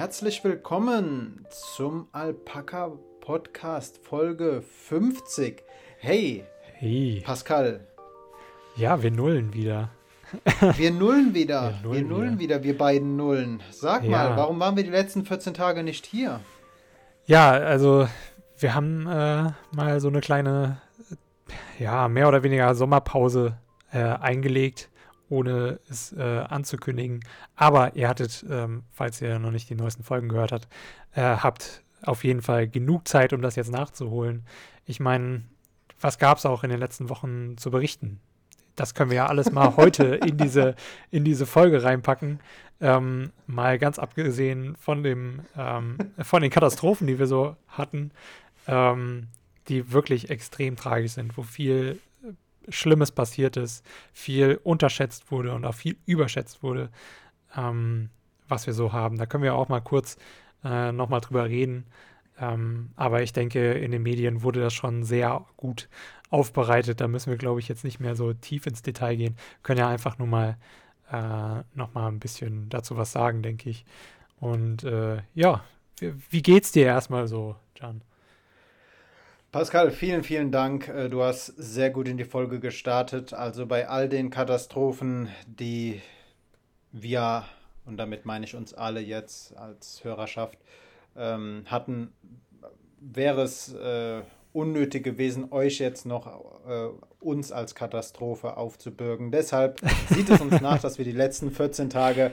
herzlich willkommen zum Alpaka Podcast Folge 50. Hey, Hey. Pascal, Ja, wir nullen wieder. wir nullen wieder. Wir Wir nullen nullen, wieder. wieder. wir beiden Nullen. Sag Ja. mal, warum waren wir die letzten 14 Tage nicht hier? Ja, also wir haben äh, mal so eine kleine, ja, mehr oder weniger Sommerpause äh, eingelegt, ohne es äh, anzukündigen. Aber ihr hattet, ähm, falls ihr noch nicht die neuesten Folgen gehört habt, äh, habt auf jeden Fall genug Zeit, um das jetzt nachzuholen. Ich meine, was gab es auch in den letzten Wochen zu berichten? Das können wir ja alles mal heute in diese, in diese Folge reinpacken. Ähm, mal ganz abgesehen von dem, ähm, von den Katastrophen, die wir so hatten, ähm, die wirklich extrem tragisch sind, wo viel Schlimmes passiert ist, viel unterschätzt wurde und auch viel überschätzt wurde, ähm, was wir so haben. Da können wir auch mal kurz äh, nochmal drüber reden. Ähm, aber ich denke, in den Medien wurde das schon sehr gut aufbereitet. Da müssen wir, glaube ich, jetzt nicht mehr so tief ins Detail gehen. können ja einfach nur mal äh, noch mal ein bisschen dazu was sagen, denke ich. Und äh, ja, wie, wie geht's dir erstmal so, Jan? Pascal, vielen, vielen Dank. Äh, Du hast sehr gut in die Folge gestartet. Also bei all den Katastrophen, die wir, und damit meine ich uns alle jetzt als Hörerschaft, ähm, hatten, wäre es äh, unnötig gewesen, euch jetzt noch äh, uns als Katastrophe aufzubürgen. Deshalb sieht es uns nach, dass wir die letzten 14 Tage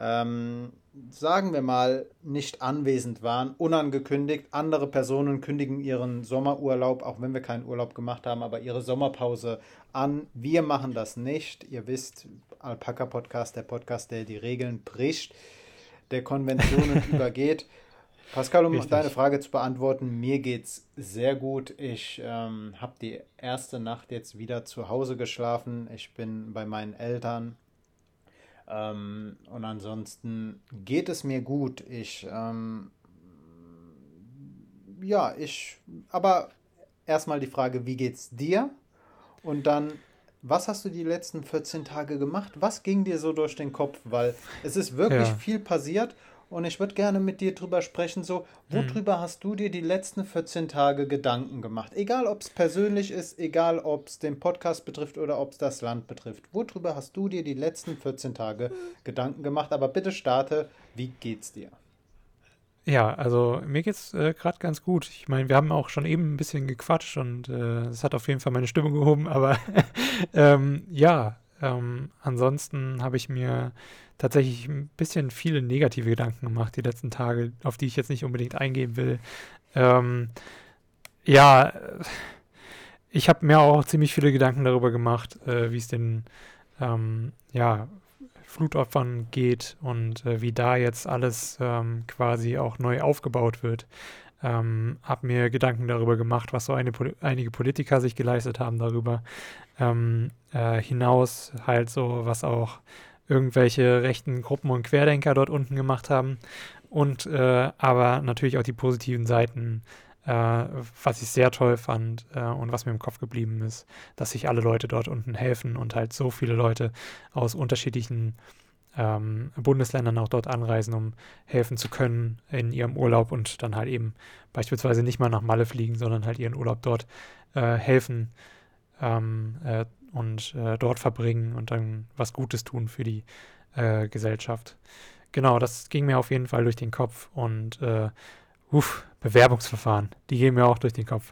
ähm, sagen wir mal, nicht anwesend waren, unangekündigt. Andere Personen kündigen ihren Sommerurlaub, auch wenn wir keinen Urlaub gemacht haben, aber ihre Sommerpause an. Wir machen das nicht. Ihr wisst, Alpaka Podcast, der Podcast, der die Regeln bricht, der Konventionen übergeht. Pascal, um Richtig. deine Frage zu beantworten, mir geht's sehr gut. Ich ähm, habe die erste Nacht jetzt wieder zu Hause geschlafen. Ich bin bei meinen Eltern. Ähm, und ansonsten geht es mir gut. Ich, ähm, ja, ich, aber erstmal die Frage, wie geht's dir? Und dann, was hast du die letzten 14 Tage gemacht? Was ging dir so durch den Kopf? Weil es ist wirklich Ja. viel passiert und ich würde gerne mit dir drüber sprechen, so, worüber hast du dir die letzten 14 Tage Gedanken gemacht? Egal, ob es persönlich ist, egal, ob es den Podcast betrifft oder ob es das Land betrifft. Worüber hast du dir die letzten 14 Tage Gedanken gemacht? Aber bitte starte, wie geht's dir? Ja, also mir geht's äh, gerade ganz gut. Ich meine, wir haben auch schon eben ein bisschen gequatscht und äh, es hat auf jeden Fall meine Stimmung gehoben, aber ähm, ja, ähm, ansonsten habe ich mir tatsächlich ein bisschen viele negative Gedanken gemacht die letzten Tage, auf die ich jetzt nicht unbedingt eingehen will. Ähm, ja, äh, ich habe mir auch ziemlich viele Gedanken darüber gemacht, äh, wie es den ähm, ja, Flutopfern geht und äh, wie da jetzt alles ähm, quasi auch neu aufgebaut wird. Ähm, habe mir Gedanken darüber gemacht, was so eine, einige Politiker sich geleistet haben darüber. Ähm, äh, hinaus halt so, was auch irgendwelche rechten Gruppen und Querdenker dort unten gemacht haben. Und äh, aber natürlich auch die positiven Seiten, äh, was ich sehr toll fand äh, und was mir im Kopf geblieben ist, dass sich alle Leute dort unten helfen und halt so viele Leute aus unterschiedlichen ähm, Bundesländern auch dort anreisen, um helfen zu können in ihrem Urlaub und dann halt eben beispielsweise nicht mal nach Malle fliegen, sondern halt ihren Urlaub dort äh, helfen ähm, äh, und äh, dort verbringen und dann was Gutes tun für die äh, Gesellschaft. Genau, das ging mir auf jeden Fall durch den Kopf und äh, uff, Bewerbungsverfahren, die gehen mir auch durch den Kopf.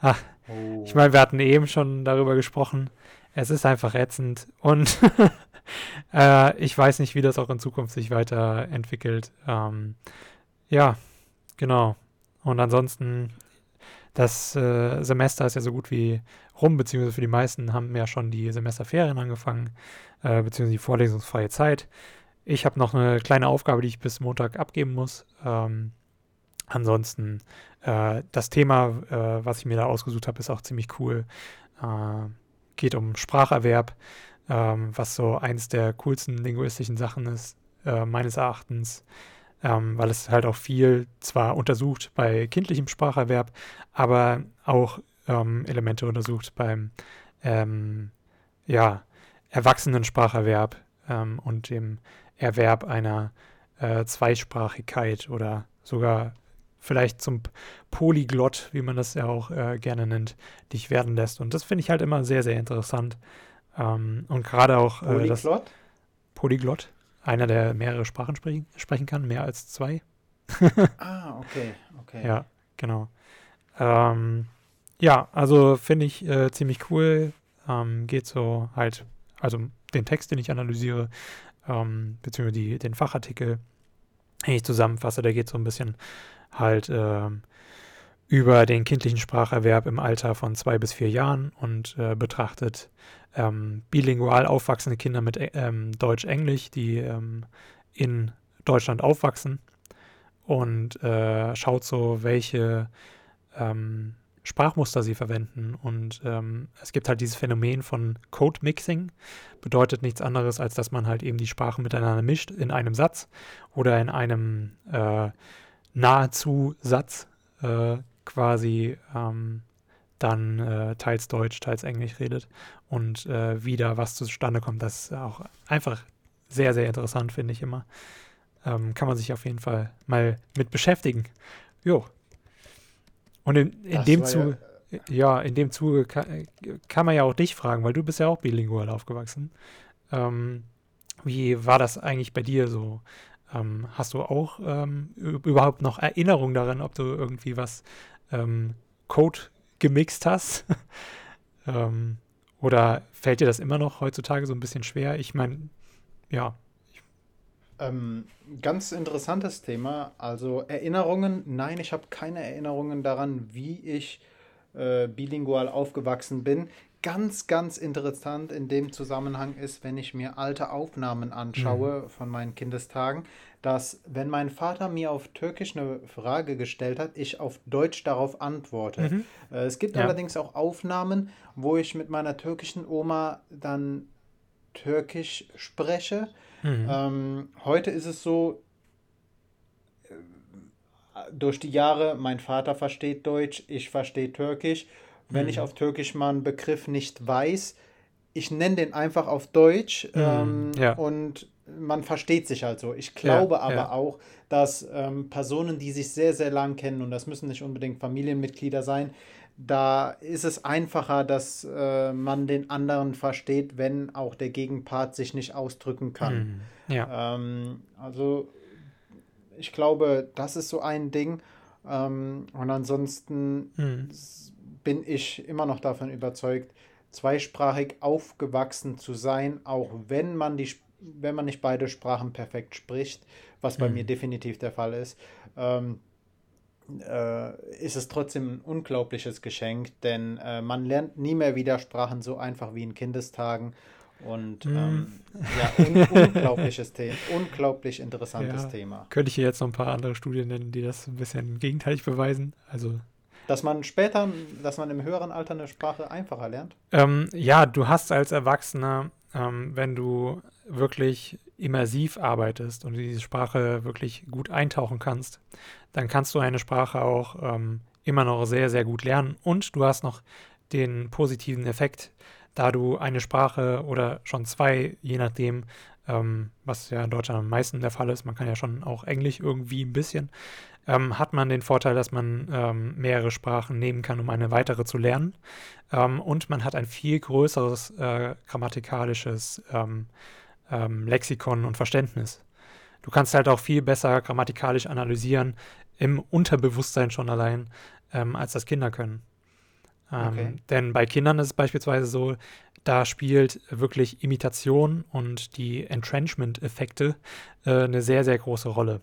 Ach, Oh. ich meine, wir hatten eben schon darüber gesprochen. Es ist einfach ätzend und äh, ich weiß nicht, wie das auch in Zukunft sich weiterentwickelt. Ähm, ja, genau. Und ansonsten, das äh, Semester ist ja so gut wie rum, beziehungsweise für die meisten haben ja schon die Semesterferien angefangen, äh, beziehungsweise die vorlesungsfreie Zeit. Ich habe noch eine kleine Aufgabe, die ich bis Montag abgeben muss. Ähm, ansonsten, äh, das Thema, äh, was ich mir da ausgesucht habe, ist auch ziemlich cool. Äh, geht um Spracherwerb, ähm, was so eins der coolsten linguistischen Sachen ist, äh, meines Erachtens, ähm, weil es halt auch viel zwar untersucht bei kindlichem Spracherwerb, aber auch ähm, Elemente untersucht beim ähm, ja, Erwachsenenspracherwerb ähm, und dem Erwerb einer äh, Zweisprachigkeit oder sogar vielleicht zum Polyglott, wie man das ja auch äh, gerne nennt, dich werden lässt. Und das finde ich halt immer sehr, sehr interessant. Ähm, und gerade auch äh, Polyglott? Polyglott, einer, der mehrere Sprachen sprechen, sprechen kann, mehr als zwei. ah, okay, okay. Ja, genau. Ähm, ja, also finde ich äh, ziemlich cool. Ähm, geht so halt, also den Text, den ich analysiere, ähm, beziehungsweise die, den Fachartikel, den ich zusammenfasse, der geht so ein bisschen halt ähm, über den kindlichen Spracherwerb im Alter von zwei bis vier Jahren und äh, betrachtet ähm, bilingual aufwachsende Kinder mit ähm, Deutsch-Englisch, die ähm, in Deutschland aufwachsen und äh, schaut so, welche ähm, Sprachmuster sie verwenden. Und ähm, es gibt halt dieses Phänomen von Code Mixing. Bedeutet nichts anderes, als dass man halt eben die Sprachen miteinander mischt in einem Satz oder in einem äh, nahezu Satz äh, quasi ähm, dann äh, teils Deutsch, teils Englisch redet und äh, wieder was zustande kommt. Das ist auch einfach sehr, sehr interessant, finde ich immer. Ähm, kann man sich auf jeden Fall mal mit beschäftigen. Jo. Und in, in dem Zuge, ja, ja, in dem Zuge kann, kann, man ja auch dich fragen, weil du bist ja auch bilingual aufgewachsen. Ähm, wie war das eigentlich bei dir so? Ähm, hast du auch ähm, überhaupt noch Erinnerungen daran, ob du irgendwie was ähm, Code gemixt hast? Ähm, oder fällt dir das immer noch heutzutage so ein bisschen schwer? Ich meine, ja, ähm, ganz interessantes Thema. Also Erinnerungen, nein, ich habe keine Erinnerungen daran, wie ich äh, bilingual aufgewachsen bin. Ganz, ganz interessant in dem Zusammenhang ist, wenn ich mir alte Aufnahmen anschaue mhm. von meinen Kindestagen, dass wenn mein Vater mir auf Türkisch eine Frage gestellt hat, ich auf Deutsch darauf antworte. Mhm. Äh, es gibt ja. allerdings auch Aufnahmen, wo ich mit meiner türkischen Oma dann Türkisch spreche Mhm. Ähm, heute ist es so, äh, durch die Jahre, mein Vater versteht Deutsch, ich verstehe Türkisch. Wenn mhm. ich auf Türkisch mal einen Begriff nicht weiß, ich nenne den einfach auf Deutsch mhm. ähm, ja. und man versteht sich halt so. Ich glaube ja, aber ja. auch, dass ähm, Personen, die sich sehr, sehr lang kennen, und das müssen nicht unbedingt Familienmitglieder sein, da ist es einfacher, dass äh, man den anderen versteht, wenn auch der Gegenpart sich nicht ausdrücken kann. Mhm. Ja. Ähm, also ich glaube, das ist so ein Ding. Ähm, und ansonsten mhm. Bin ich immer noch davon überzeugt, zweisprachig aufgewachsen zu sein, auch wenn man die wenn man nicht beide Sprachen perfekt spricht, was bei mhm. mir definitiv der Fall ist. Ähm, äh, ist es trotzdem ein unglaubliches Geschenk, denn äh, man lernt nie mehr wieder Sprachen so einfach wie in Kindestagen. Und mm. ähm, ja, un unglaubliches Thema, unglaublich interessantes ja, Thema. Könnte ich hier jetzt noch ein paar andere Studien nennen, die das ein bisschen gegenteilig beweisen. Also dass man später, dass man im höheren Alter eine Sprache einfacher lernt? Ähm, ja, du hast als Erwachsener, ähm, wenn du wirklich immersiv arbeitest und diese Sprache wirklich gut eintauchen kannst, dann kannst du eine Sprache auch ähm, immer noch sehr, sehr gut lernen. Und du hast noch den positiven Effekt, da du eine Sprache oder schon zwei, je nachdem, ähm, was ja in Deutschland am meisten der Fall ist, man kann ja schon auch Englisch irgendwie ein bisschen, ähm, hat man den Vorteil, dass man ähm, mehrere Sprachen nehmen kann, um eine weitere zu lernen. Ähm, und man hat ein viel größeres äh, grammatikalisches ähm, ähm, Lexikon und Verständnis. Du kannst halt auch viel besser grammatikalisch analysieren, im Unterbewusstsein schon allein, ähm, als das Kinder können. Okay. Denn bei Kindern ist es beispielsweise so, da spielt wirklich Imitation und die Entrenchment-Effekte äh, eine sehr, sehr große Rolle.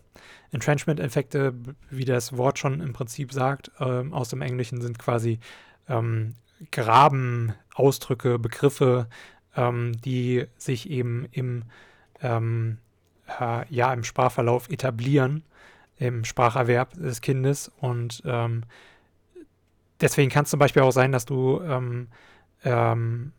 Entrenchment-Effekte, wie das Wort schon im Prinzip sagt, äh, aus dem Englischen sind quasi ähm, Graben, Ausdrücke, Begriffe, ähm, die sich eben im, ähm, äh, ja, im Sprachverlauf etablieren, im Spracherwerb des Kindes. Und ähm, deswegen kann es zum Beispiel auch sein, dass du ähm, ähm,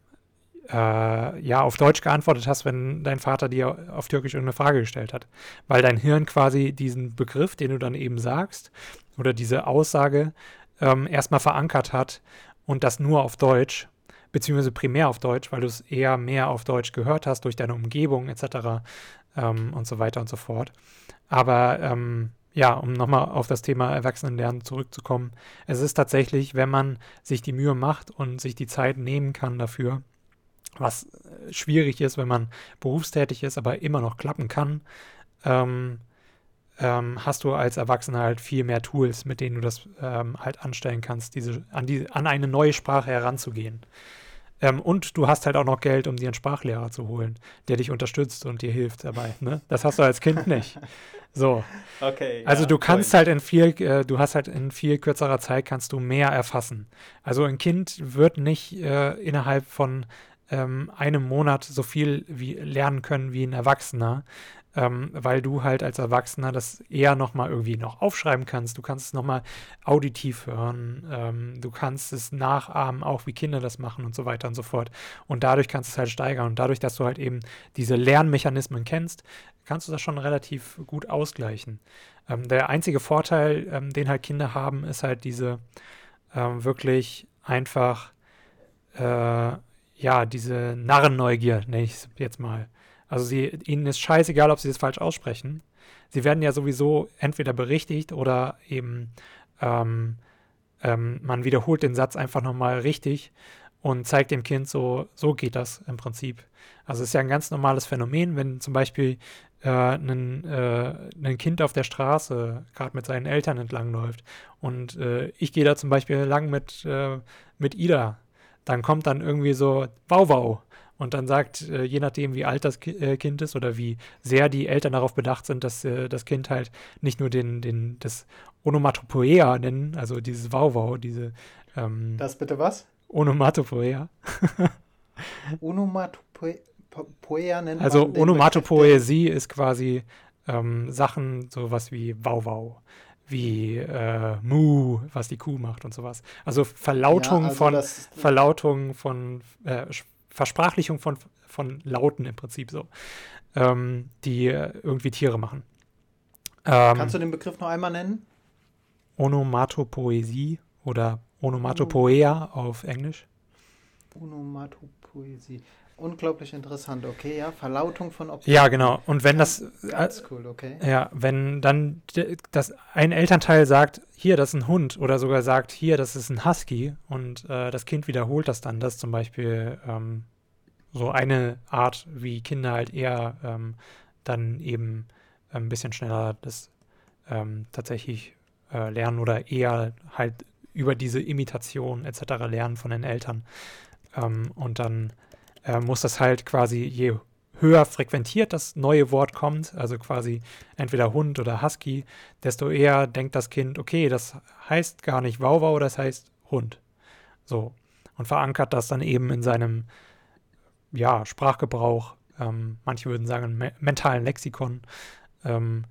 äh, ja auf Deutsch geantwortet hast, wenn dein Vater dir auf Türkisch irgendeine Frage gestellt hat. Weil dein Hirn quasi diesen Begriff, den du dann eben sagst, oder diese Aussage ähm, erstmal verankert hat und das nur auf Deutsch beziehungsweise primär auf Deutsch, weil du es eher mehr auf Deutsch gehört hast durch deine Umgebung etc. Ähm, und so weiter und so fort. Aber ähm, ja, um nochmal auf das Thema Erwachsenenlernen zurückzukommen, es ist tatsächlich, wenn man sich die Mühe macht und sich die Zeit nehmen kann dafür, was äh, schwierig ist, wenn man berufstätig ist, aber immer noch klappen kann, ähm, ähm, hast du als Erwachsener halt viel mehr Tools, mit denen du das ähm, halt anstellen kannst, diese, an, die, an eine neue Sprache heranzugehen. Ähm, und du hast halt auch noch Geld, um dir einen Sprachlehrer zu holen, der dich unterstützt und dir hilft dabei. Ne? Das hast du als Kind nicht. So. Okay. Also ja, du kannst voll. halt in viel, äh, du hast halt in viel kürzerer Zeit kannst du mehr erfassen. Also ein Kind wird nicht äh, innerhalb von ähm, einem Monat so viel wie lernen können wie ein Erwachsener ähm, weil du halt als Erwachsener das eher nochmal irgendwie noch aufschreiben kannst. Du kannst es nochmal auditiv hören, ähm, du kannst es nachahmen, auch wie Kinder das machen und so weiter und so fort. Und dadurch kannst du es halt steigern. Und dadurch, dass du halt eben diese Lernmechanismen kennst, kannst du das schon relativ gut ausgleichen. Ähm, der einzige Vorteil, ähm, den halt Kinder haben, ist halt diese ähm, wirklich einfach, äh, ja, diese Narrenneugier, nenne ich es jetzt mal. Also sie, ihnen ist scheißegal, ob sie es falsch aussprechen. Sie werden ja sowieso entweder berichtigt oder eben ähm, ähm, man wiederholt den Satz einfach nochmal richtig und zeigt dem Kind so, so geht das im Prinzip. Also es ist ja ein ganz normales Phänomen, wenn zum Beispiel äh, ein, äh, Kind auf der Straße gerade mit seinen Eltern entlangläuft und äh, ich gehe da zum Beispiel lang mit, äh, mit Ida, dann kommt dann irgendwie so Wow Wow und dann sagt, äh, je nachdem, wie alt das Ki äh, Kind ist oder wie sehr die Eltern darauf bedacht sind, dass äh, das Kind halt nicht nur den, den, das Onomatopoea nennen, also dieses Wow-Wow, diese. Ähm, das bitte was? Onomatopoea. Onomatopoea Also Onomatopoesie ist quasi ähm, Sachen, sowas wie Wow-Wow wie äh, Mu, was die Kuh macht und sowas. Also Verlautung Ja, also von Verlautung von äh, Versprachlichung von, von Lauten im Prinzip so, ähm, die äh, irgendwie Tiere machen. Ähm, Kannst du den Begriff noch einmal nennen? Onomatopoesie oder Onomatopoea auf Englisch. Onomatopoesie. Unglaublich interessant, okay, ja. Verlautung von Objekten. Ja, genau. Und wenn das Ganz cool, okay. Ja, wenn dann das ein Elternteil sagt, hier, das ist ein Hund, oder sogar sagt, hier, das ist ein Husky, und äh, das Kind wiederholt das dann, das zum Beispiel ähm, so eine Art, wie Kinder halt eher ähm, dann eben ein bisschen schneller das ähm, tatsächlich äh, lernen oder eher halt über diese Imitation etc. lernen von den Eltern. Ähm, und dann äh, muss das halt quasi, je höher frequentiert das neue Wort kommt, also quasi entweder Hund oder Husky, desto eher denkt das Kind, okay, das heißt gar nicht Wauwau, das heißt Hund. So. Und verankert das dann eben in seinem ja, Sprachgebrauch. Ähm, manche würden sagen, me mentalen Lexikon. Ähm,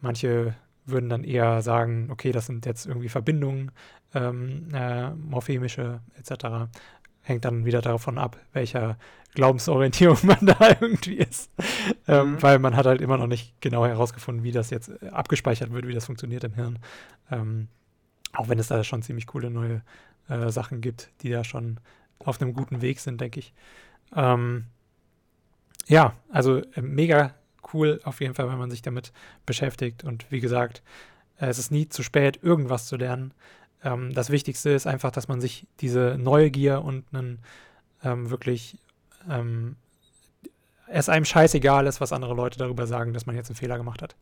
manche würden dann eher sagen, okay, das sind jetzt irgendwie Verbindungen, ähm, äh, morphemische etc. Hängt dann wieder davon ab, welcher Glaubensorientierung man da irgendwie ist. Ähm, Mhm. Weil man hat halt immer noch nicht genau herausgefunden, wie das jetzt äh, abgespeichert wird, wie das funktioniert im Hirn. Ähm, auch wenn es da schon ziemlich coole neue äh, Sachen gibt, die da schon auf einem guten Weg sind, denke ich. Ähm, ja, also äh, mega cool auf jeden Fall, wenn man sich damit beschäftigt. Und wie gesagt, äh, es ist nie zu spät, irgendwas zu lernen. Ähm, das Wichtigste ist einfach, dass man sich diese Neugier und einen ähm, wirklich ähm, es einem scheißegal ist, was andere Leute darüber sagen, dass man jetzt einen Fehler gemacht hat.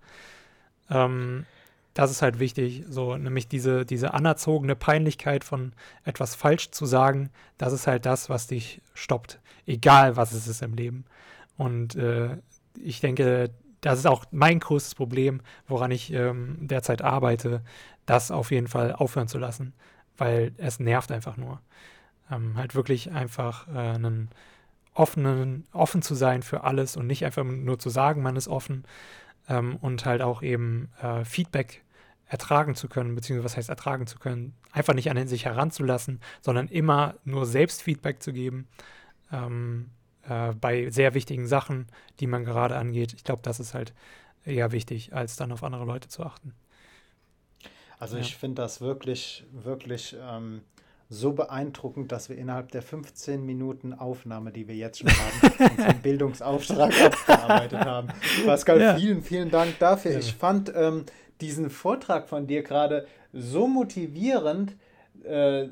Ähm, das ist halt wichtig, so nämlich diese, diese anerzogene Peinlichkeit von etwas falsch zu sagen, das ist halt das, was dich stoppt, egal was es ist im Leben. Und äh, ich denke, das ist auch mein größtes Problem, woran ich ähm, derzeit arbeite, das auf jeden Fall aufhören zu lassen, weil es nervt einfach nur. Ähm, halt wirklich einfach äh, einen offenen, offen zu sein für alles und nicht einfach nur zu sagen, man ist offen ähm, und halt auch eben äh, Feedback ertragen zu können, beziehungsweise was heißt ertragen zu können, einfach nicht an sich heranzulassen, sondern immer nur selbst Feedback zu geben ähm, äh, bei sehr wichtigen Sachen, die man gerade angeht. Ich glaube, das ist halt eher wichtig, als dann auf andere Leute zu achten. Also Ja. ich finde das wirklich, wirklich ähm, so beeindruckend, dass wir innerhalb der 15 Minuten Aufnahme, die wir jetzt schon haben, unseren Bildungsauftrag abgearbeitet haben. Pascal, ja. vielen, vielen Dank dafür. Ja. Ich fand ähm, diesen Vortrag von dir gerade so motivierend, äh,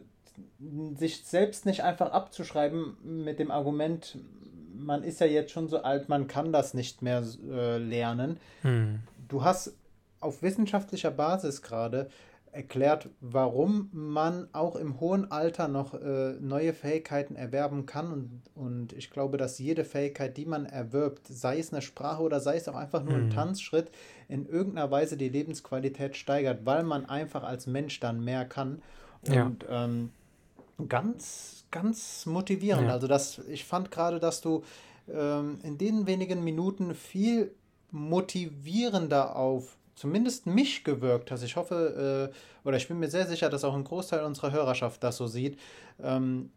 sich selbst nicht einfach abzuschreiben mit dem Argument, man ist ja jetzt schon so alt, man kann das nicht mehr äh, lernen. Hm. Du hast auf wissenschaftlicher Basis gerade erklärt, warum man auch im hohen Alter noch äh, neue Fähigkeiten erwerben kann. Und, und ich glaube, dass jede Fähigkeit, die man erwirbt, sei es eine Sprache oder sei es auch einfach nur ein mhm. Tanzschritt, in irgendeiner Weise die Lebensqualität steigert, weil man einfach als Mensch dann mehr kann. Und ja. ähm, ganz, ganz motivierend. Ja. Also das, ich fand gerade, dass du ähm, in den wenigen Minuten viel motivierender auf zumindest mich gewirkt hast. Ich hoffe, äh, oder ich bin mir sehr sicher, dass auch ein Großteil unserer Hörerschaft das so sieht, ähm,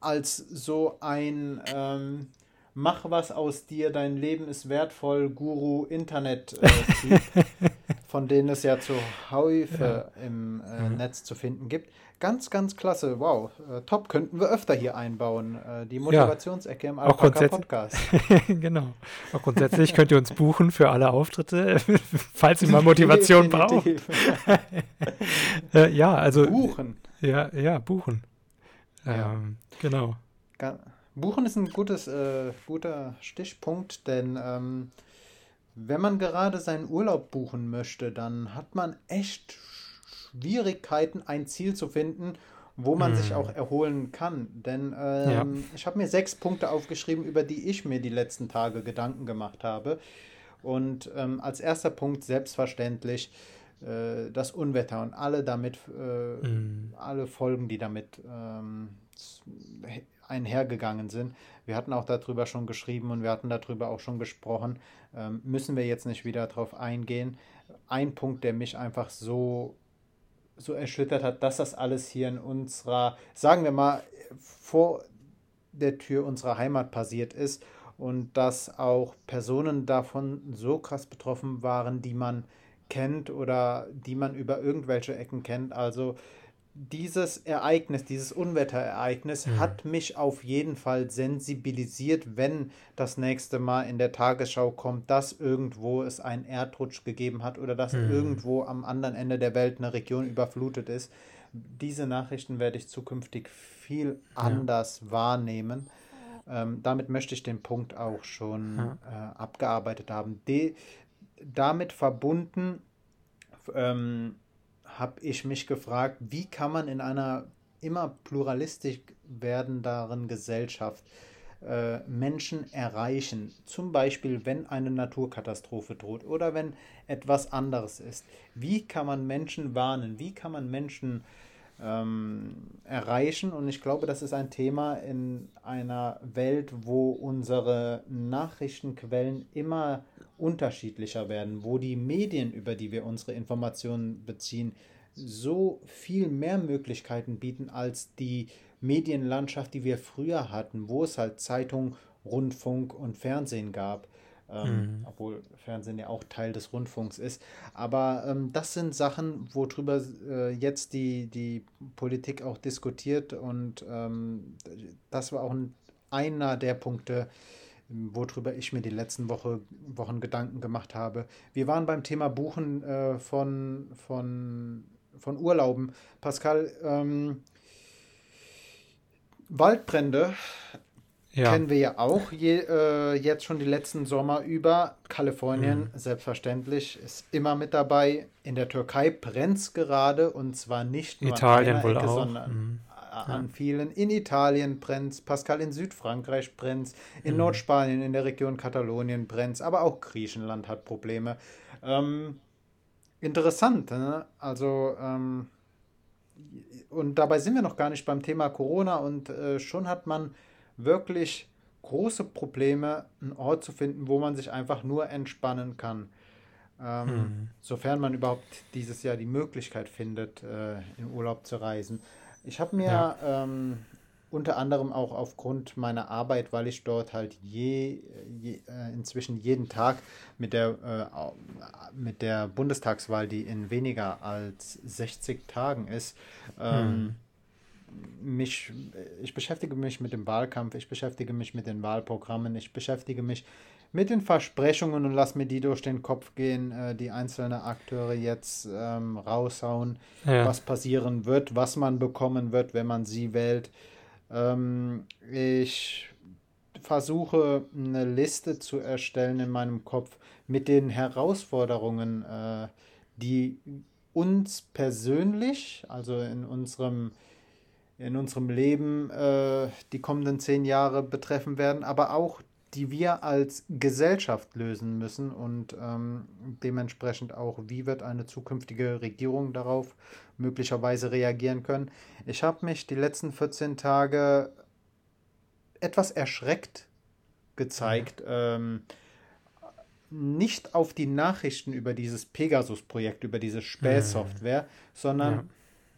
als so ein ähm, Mach was aus dir, dein Leben ist wertvoll, Guru, Internet-Typ, äh, von denen es ja zu Häufe ja. im äh, mhm. Netz zu finden gibt. Ganz, ganz klasse. Wow. Äh, top. Könnten wir öfter hier einbauen. Äh, die Motivationsecke ja, im Alpaka Podcast. genau. Auch grundsätzlich könnt ihr uns buchen für alle Auftritte, falls ihr mal Motivation braucht. äh, ja, also. Buchen. Ja, ja, buchen. Ja. Ähm, genau. Buchen ist ein gutes, äh, guter Stichpunkt, denn ähm, wenn man gerade seinen Urlaub buchen möchte, dann hat man echt Schwierigkeiten, ein Ziel zu finden, wo man hm. sich auch erholen kann. Denn ähm, ja. ich habe mir sechs Punkte aufgeschrieben, über die ich mir die letzten Tage Gedanken gemacht habe. Und ähm, als erster Punkt selbstverständlich äh, das Unwetter und alle damit, äh, hm. alle Folgen, die damit ähm, einhergegangen sind. Wir hatten auch darüber schon geschrieben und wir hatten darüber auch schon gesprochen. Ähm, müssen wir jetzt nicht wieder darauf eingehen. Ein Punkt, der mich einfach so so erschüttert hat, dass das alles hier in unserer, sagen wir mal, vor der Tür unserer Heimat passiert ist und dass auch Personen davon so krass betroffen waren, die man kennt oder die man über irgendwelche Ecken kennt. Also dieses Ereignis, dieses Unwetterereignis mhm. hat mich auf jeden Fall sensibilisiert, wenn das nächste Mal in der Tagesschau kommt, dass irgendwo es einen Erdrutsch gegeben hat oder dass mhm. irgendwo am anderen Ende der Welt eine Region überflutet ist. Diese Nachrichten werde ich zukünftig viel anders ja. wahrnehmen. Ähm, damit möchte ich den Punkt auch schon ja. äh, abgearbeitet haben. De damit verbunden ähm, habe ich mich gefragt, wie kann man in einer immer pluralistisch werdenderen Gesellschaft äh, Menschen erreichen. Zum Beispiel, wenn eine Naturkatastrophe droht oder wenn etwas anderes ist. Wie kann man Menschen warnen? Wie kann man Menschen ähm, erreichen? Und ich glaube, das ist ein Thema in einer Welt, wo unsere Nachrichtenquellen immer unterschiedlicher werden, wo die Medien, über die wir unsere Informationen beziehen, so viel mehr Möglichkeiten bieten als die Medienlandschaft, die wir früher hatten, wo es halt Zeitung, Rundfunk und Fernsehen gab. Ähm, mhm. Obwohl Fernsehen ja auch Teil des Rundfunks ist. Aber ähm, das sind Sachen, worüber äh, jetzt die, die Politik auch diskutiert und ähm, das war auch ein, einer der Punkte, worüber ich mir die letzten Woche, Wochen Gedanken gemacht habe. Wir waren beim Thema Buchen äh, von, von, von Urlauben. Pascal, ähm, Waldbrände ja. kennen wir ja auch je, äh, jetzt schon die letzten Sommer über. Kalifornien, mhm. selbstverständlich, ist immer mit dabei. In der Türkei brennt es gerade und zwar nicht nur Italien an wohl Ecke, auch. sondern mhm an vielen. In Italien brennt Pascal in Südfrankreich brennt in mhm. Nordspanien, in der Region Katalonien brennt aber auch Griechenland hat Probleme. Ähm, interessant, ne? also ähm, und dabei sind wir noch gar nicht beim Thema Corona und äh, schon hat man wirklich große Probleme, einen Ort zu finden, wo man sich einfach nur entspannen kann. Ähm, mhm. Sofern man überhaupt dieses Jahr die Möglichkeit findet, äh, in Urlaub zu reisen. Ich habe mir ja. ähm, unter anderem auch aufgrund meiner Arbeit, weil ich dort halt je, je äh, inzwischen jeden Tag mit der, äh, mit der Bundestagswahl, die in weniger als 60 Tagen ist, ähm, hm. Mich, ich beschäftige mich mit dem Wahlkampf, ich beschäftige mich mit den Wahlprogrammen, ich beschäftige mich mit den Versprechungen und lass mir die durch den Kopf gehen, äh, die einzelne Akteure jetzt ähm, raushauen, ja. was passieren wird, was man bekommen wird, wenn man sie wählt. Ähm, ich versuche eine Liste zu erstellen in meinem Kopf mit den Herausforderungen, äh, die uns persönlich, also in unserem in unserem Leben äh, die kommenden zehn Jahre betreffen werden, aber auch die wir als Gesellschaft lösen müssen und ähm, dementsprechend auch, wie wird eine zukünftige Regierung darauf möglicherweise reagieren können. Ich habe mich die letzten 14 Tage etwas erschreckt gezeigt. Mhm. Ähm, nicht auf die Nachrichten über dieses Pegasus-Projekt, über diese Spähsoftware, mhm. sondern ja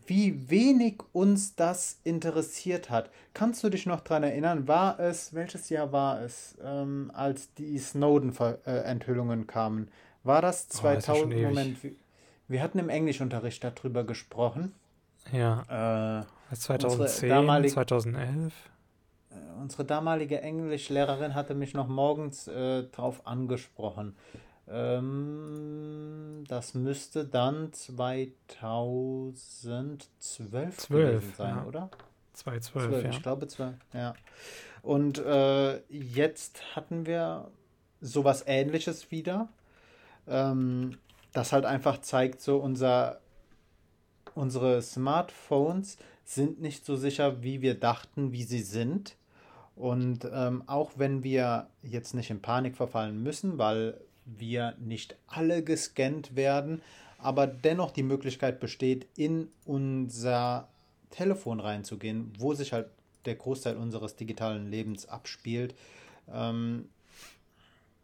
wie wenig uns das interessiert hat. Kannst du dich noch daran erinnern, war es, welches Jahr war es, ähm, als die Snowden-Enthüllungen kamen? War das 2000? Oh, das Moment, wir, hatten im Englischunterricht darüber gesprochen. Ja. Äh, 2010, damalige, 2011. Äh, unsere damalige Englischlehrerin hatte mich noch morgens äh, drauf angesprochen. Ähm, das müsste dann 2012 12, sein, ja. oder? 2012, ja. Ich glaube 12, ja. Und äh, jetzt hatten wir sowas ähnliches wieder. Ähm, das halt einfach zeigt, so unser, unsere Smartphones sind nicht so sicher, wie wir dachten, wie sie sind. Und ähm, auch wenn wir jetzt nicht in Panik verfallen müssen, weil wir nicht alle gescannt werden, aber dennoch die Möglichkeit besteht, in unser Telefon reinzugehen, wo sich halt der Großteil unseres digitalen Lebens abspielt. Ähm,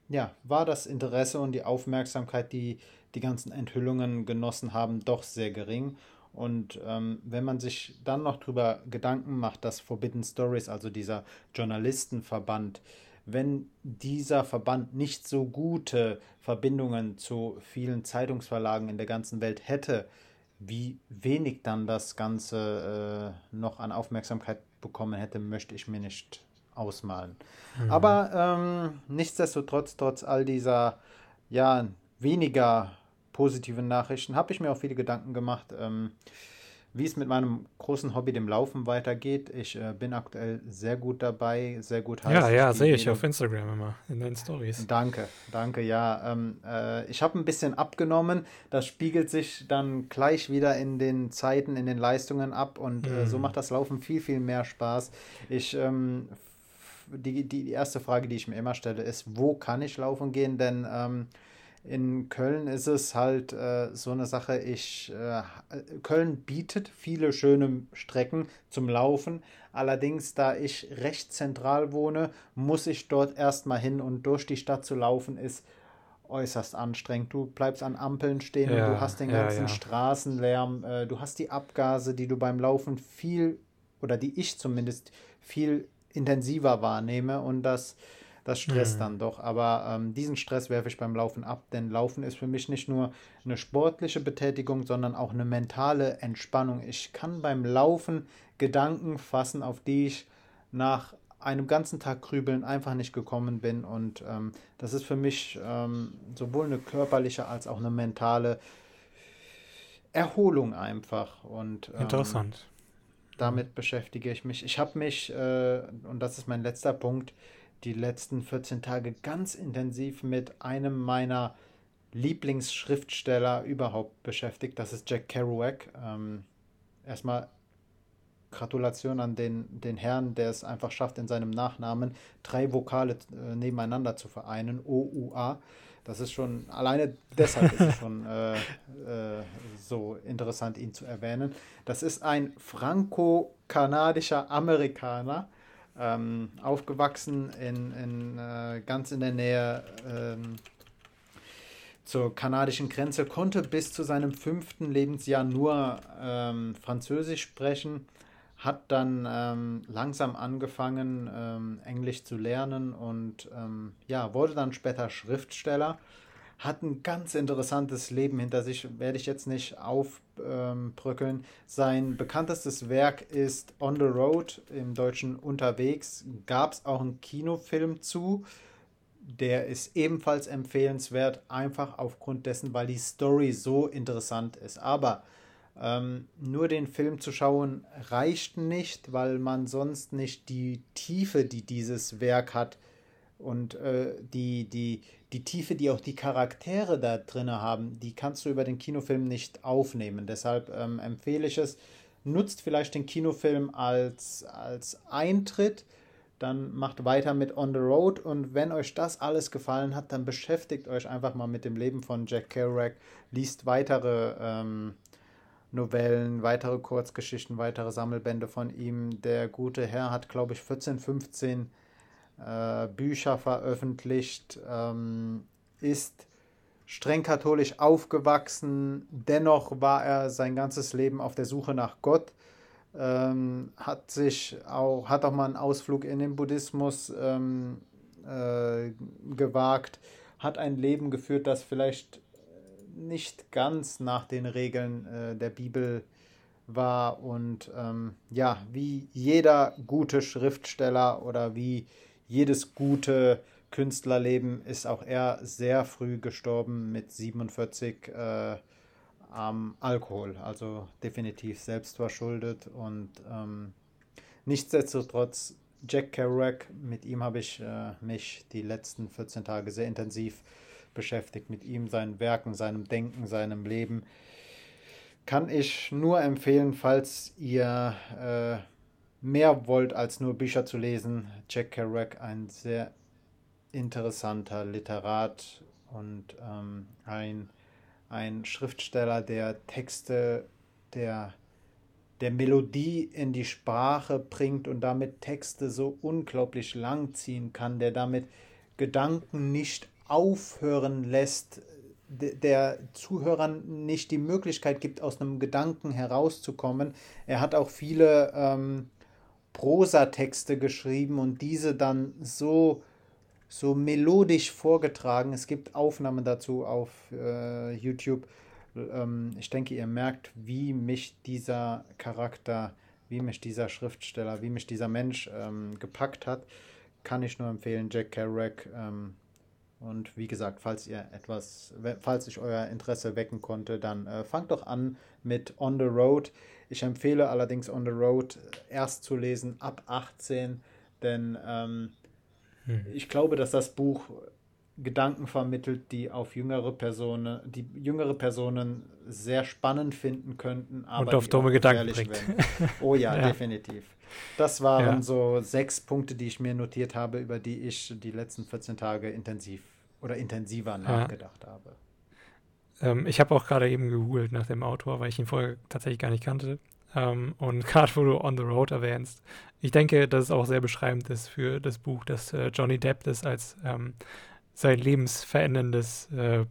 ja, war das Interesse und die Aufmerksamkeit, die die ganzen Enthüllungen genossen haben, doch sehr gering. Und ähm, wenn man sich dann noch darüber Gedanken macht, dass Forbidden Stories, also dieser Journalistenverband, wenn dieser Verband nicht so gute Verbindungen zu vielen Zeitungsverlagen in der ganzen Welt hätte, wie wenig dann das Ganze äh, noch an Aufmerksamkeit bekommen hätte, möchte ich mir nicht ausmalen. Mhm. Aber ähm, nichtsdestotrotz, trotz all dieser ja weniger positiven Nachrichten, habe ich mir auch viele Gedanken gemacht. Ähm, wie es mit meinem großen Hobby, dem Laufen, weitergeht. Ich äh, bin aktuell sehr gut dabei, sehr gut heißt Ja, ja, sehe ich auf Instagram immer in deinen Stories. Danke, danke, ja. Ähm, äh, ich habe ein bisschen abgenommen. Das spiegelt sich dann gleich wieder in den Zeiten, in den Leistungen ab und mhm. äh, so mhm. macht das Laufen viel, viel mehr Spaß. Ich ähm, die, die erste Frage, die ich mir immer stelle, ist, wo kann ich laufen gehen? Denn ähm, in Köln ist es halt äh, so eine Sache, ich äh, Köln bietet viele schöne Strecken zum Laufen. Allerdings, da ich recht zentral wohne, muss ich dort erstmal hin und durch die Stadt zu laufen ist äußerst anstrengend. Du bleibst an Ampeln stehen ja, und du hast den ganzen ja, ja. Straßenlärm, äh, du hast die Abgase, die du beim Laufen viel oder die ich zumindest viel intensiver wahrnehme und das das stresst mhm. dann doch. Aber ähm, diesen Stress werfe ich beim Laufen ab, denn Laufen ist für mich nicht nur eine sportliche Betätigung, sondern auch eine mentale Entspannung. Ich kann beim Laufen Gedanken fassen, auf die ich nach einem ganzen Tag Grübeln einfach nicht gekommen bin. Und ähm, das ist für mich ähm, sowohl eine körperliche als auch eine mentale Erholung einfach. Und, ähm, Interessant. Damit beschäftige ich mich. Ich habe mich, äh, und das ist mein letzter Punkt, die letzten 14 Tage ganz intensiv mit einem meiner Lieblingsschriftsteller überhaupt beschäftigt. Das ist Jack Kerouac. Ähm, erstmal Gratulation an den, den Herrn, der es einfach schafft, in seinem Nachnamen drei Vokale äh, nebeneinander zu vereinen. O-U-A. Das ist schon, alleine deshalb ist es schon äh, äh, so interessant, ihn zu erwähnen. Das ist ein franco-kanadischer Amerikaner, ähm, aufgewachsen in, in äh, ganz in der Nähe ähm, zur kanadischen Grenze, konnte bis zu seinem fünften Lebensjahr nur ähm, Französisch sprechen, hat dann ähm, langsam angefangen, ähm, Englisch zu lernen und ähm, ja, wurde dann später Schriftsteller hat ein ganz interessantes Leben hinter sich, werde ich jetzt nicht aufbröckeln. Ähm, Sein bekanntestes Werk ist On the Road, im Deutschen unterwegs. Gab es auch einen Kinofilm zu. Der ist ebenfalls empfehlenswert, einfach aufgrund dessen, weil die Story so interessant ist. Aber ähm, nur den Film zu schauen reicht nicht, weil man sonst nicht die Tiefe, die dieses Werk hat, und äh, die, die, die Tiefe, die auch die Charaktere da drin haben, die kannst du über den Kinofilm nicht aufnehmen. Deshalb ähm, empfehle ich es, nutzt vielleicht den Kinofilm als, als Eintritt, dann macht weiter mit On the Road und wenn euch das alles gefallen hat, dann beschäftigt euch einfach mal mit dem Leben von Jack Kerouac, liest weitere ähm, Novellen, weitere Kurzgeschichten, weitere Sammelbände von ihm. Der gute Herr hat, glaube ich, 14, 15 äh, Bücher veröffentlicht, ähm, ist streng katholisch aufgewachsen, dennoch war er sein ganzes Leben auf der Suche nach Gott, ähm, hat sich auch, hat auch mal einen Ausflug in den Buddhismus ähm, äh, gewagt, hat ein Leben geführt, das vielleicht nicht ganz nach den Regeln äh, der Bibel war. Und ja, wie jeder gute Schriftsteller oder wie jedes gute Künstlerleben ist auch er sehr früh gestorben mit 47 äh, am Alkohol, also definitiv selbstverschuldet und ähm, nichtsdestotrotz Jack Kerouac, mit ihm habe ich äh, mich die letzten 14 Tage sehr intensiv beschäftigt, mit ihm, seinen Werken, seinem Denken, seinem Leben. Kann ich nur empfehlen, falls ihr äh, mehr wollt als nur Bücher zu lesen. Jack Kerouac, ein sehr interessanter Literat und ähm, ein, ein Schriftsteller, der Texte der, der Melodie in die Sprache bringt und damit Texte so unglaublich lang ziehen kann, der damit Gedanken nicht aufhören lässt, der Zuhörern nicht die Möglichkeit gibt, aus einem Gedanken herauszukommen. Er hat auch viele ähm, Prosatexte geschrieben und diese dann so, so melodisch vorgetragen. Es gibt Aufnahmen dazu auf äh, YouTube. Ähm, ich denke, ihr merkt, wie mich dieser Charakter, wie mich dieser Schriftsteller, wie mich dieser Mensch ähm, gepackt hat. Kann ich nur empfehlen, Jack Kerouac. Ähm, und wie gesagt, falls ihr etwas, falls ich euer Interesse wecken konnte, dann äh, fangt doch an mit On the Road. Ich empfehle allerdings On the Road erst zu lesen ab 18, denn ähm, hm. ich glaube, dass das Buch Gedanken vermittelt, die auf jüngere Personen, die jüngere Personen sehr spannend finden könnten, aber und auf dumme Gedanken bringt. Oh ja, ja, definitiv. Das waren ja. so sechs Punkte, die ich mir notiert habe, über die ich die letzten 14 Tage intensiv oder intensiver nachgedacht ja. habe. Ähm, ich habe auch gerade eben gegoogelt nach dem Autor, weil ich ihn vorher tatsächlich gar nicht kannte. Ähm, und gerade wo du On the Road erwähnst, ich denke, dass es auch sehr beschreibend ist für das Buch, dass äh, Johnny Depp das als ähm, sein lebensveränderndes äh,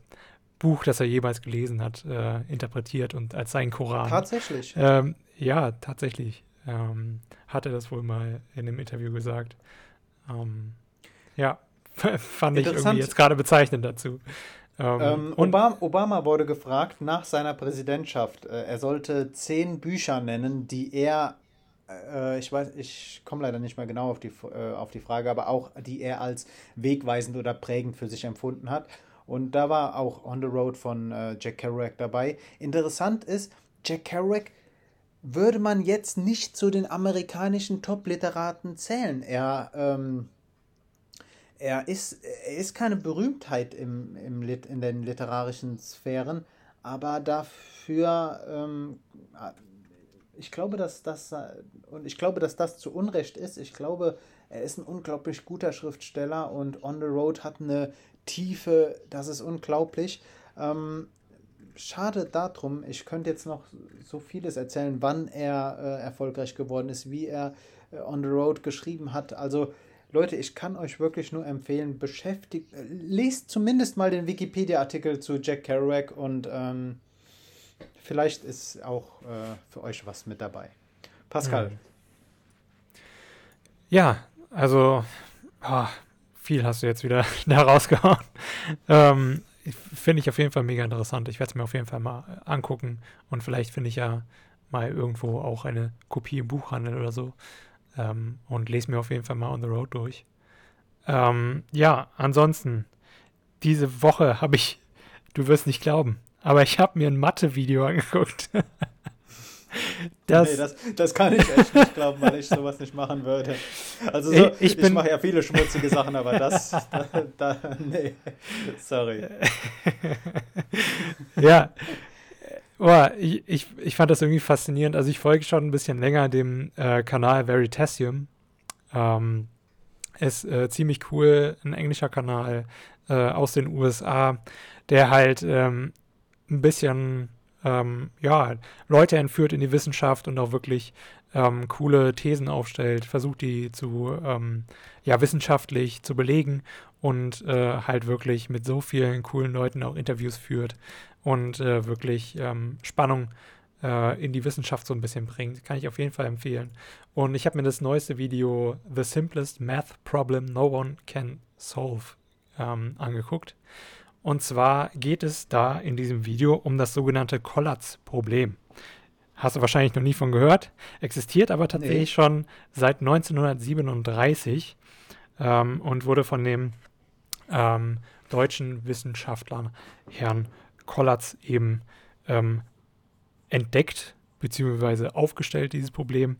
Buch, das er jemals gelesen hat, äh, interpretiert und als sein Koran. Tatsächlich. Ähm, ja, tatsächlich. Ähm, hat er das wohl mal in einem Interview gesagt. Ähm, ja, fand ich irgendwie jetzt gerade bezeichnend dazu. Ähm, ähm, Obama, Obama, wurde gefragt nach seiner Präsidentschaft, äh, er sollte zehn Bücher nennen, die er, äh, ich weiß, ich komme leider nicht mehr genau auf die, äh, auf die Frage, aber auch die er als wegweisend oder prägend für sich empfunden hat. Und da war auch On the Road von äh, Jack Kerouac dabei. Interessant ist, Jack Kerouac würde man jetzt nicht zu den amerikanischen Top-Literaten zählen. Er ähm, er ist, er ist keine Berühmtheit im, im Lit, in den literarischen Sphären, aber dafür, ähm, ich glaube, dass das, und ich glaube, dass das zu Unrecht ist. Ich glaube, er ist ein unglaublich guter Schriftsteller und On the Road hat eine Tiefe, das ist unglaublich. Ähm, schade darum, ich könnte jetzt noch so vieles erzählen, wann er äh, erfolgreich geworden ist, wie er äh, On the Road geschrieben hat. Also Leute, ich kann euch wirklich nur empfehlen, beschäftigt, äh, lest zumindest mal den Wikipedia-Artikel zu Jack Kerouac und ähm, vielleicht ist auch äh, für euch was mit dabei. Pascal. Mhm. Ja, also oh, viel hast du jetzt wieder da rausgehauen. Ähm, finde ich auf jeden Fall mega interessant. Ich werde es mir auf jeden Fall mal angucken und vielleicht finde ich ja mal irgendwo auch eine Kopie im Buchhandel oder so ähm, und lese mir auf jeden Fall mal on the road durch. Ähm, ja, ansonsten, diese Woche habe ich, du wirst nicht glauben, aber ich habe mir ein Mathe-Video angeguckt. Das, nee, das, das, kann ich echt nicht glauben, weil ich sowas nicht machen würde. Also so, ich, ich mache ja viele schmutzige Sachen, aber das, da, da, nee, sorry. ja, oh, ich, ich, ich fand das irgendwie faszinierend. Also ich folge schon ein bisschen länger dem äh, Kanal Veritasium. Ähm, ist äh, ziemlich cool, ein englischer Kanal äh, aus den USA, der halt ähm, ein bisschen ähm, ja, Leute entführt in die Wissenschaft und auch wirklich ähm, coole Thesen aufstellt, versucht die zu ähm, ja, wissenschaftlich zu belegen und äh, halt wirklich mit so vielen coolen Leuten auch Interviews führt und äh, wirklich ähm, Spannung äh, in die Wissenschaft so ein bisschen bringt. Kann ich auf jeden Fall empfehlen. Und ich habe mir das neueste Video The Simplest Math Problem No One Can Solve ähm, angeguckt. Und zwar geht es da in diesem Video um das sogenannte Collatz-Problem. Hast du wahrscheinlich noch nie von gehört, existiert aber tatsächlich nee. schon seit 1937 ähm, und wurde von dem ähm, deutschen Wissenschaftler Herrn Kollatz eben ähm, entdeckt bzw. aufgestellt, dieses Problem.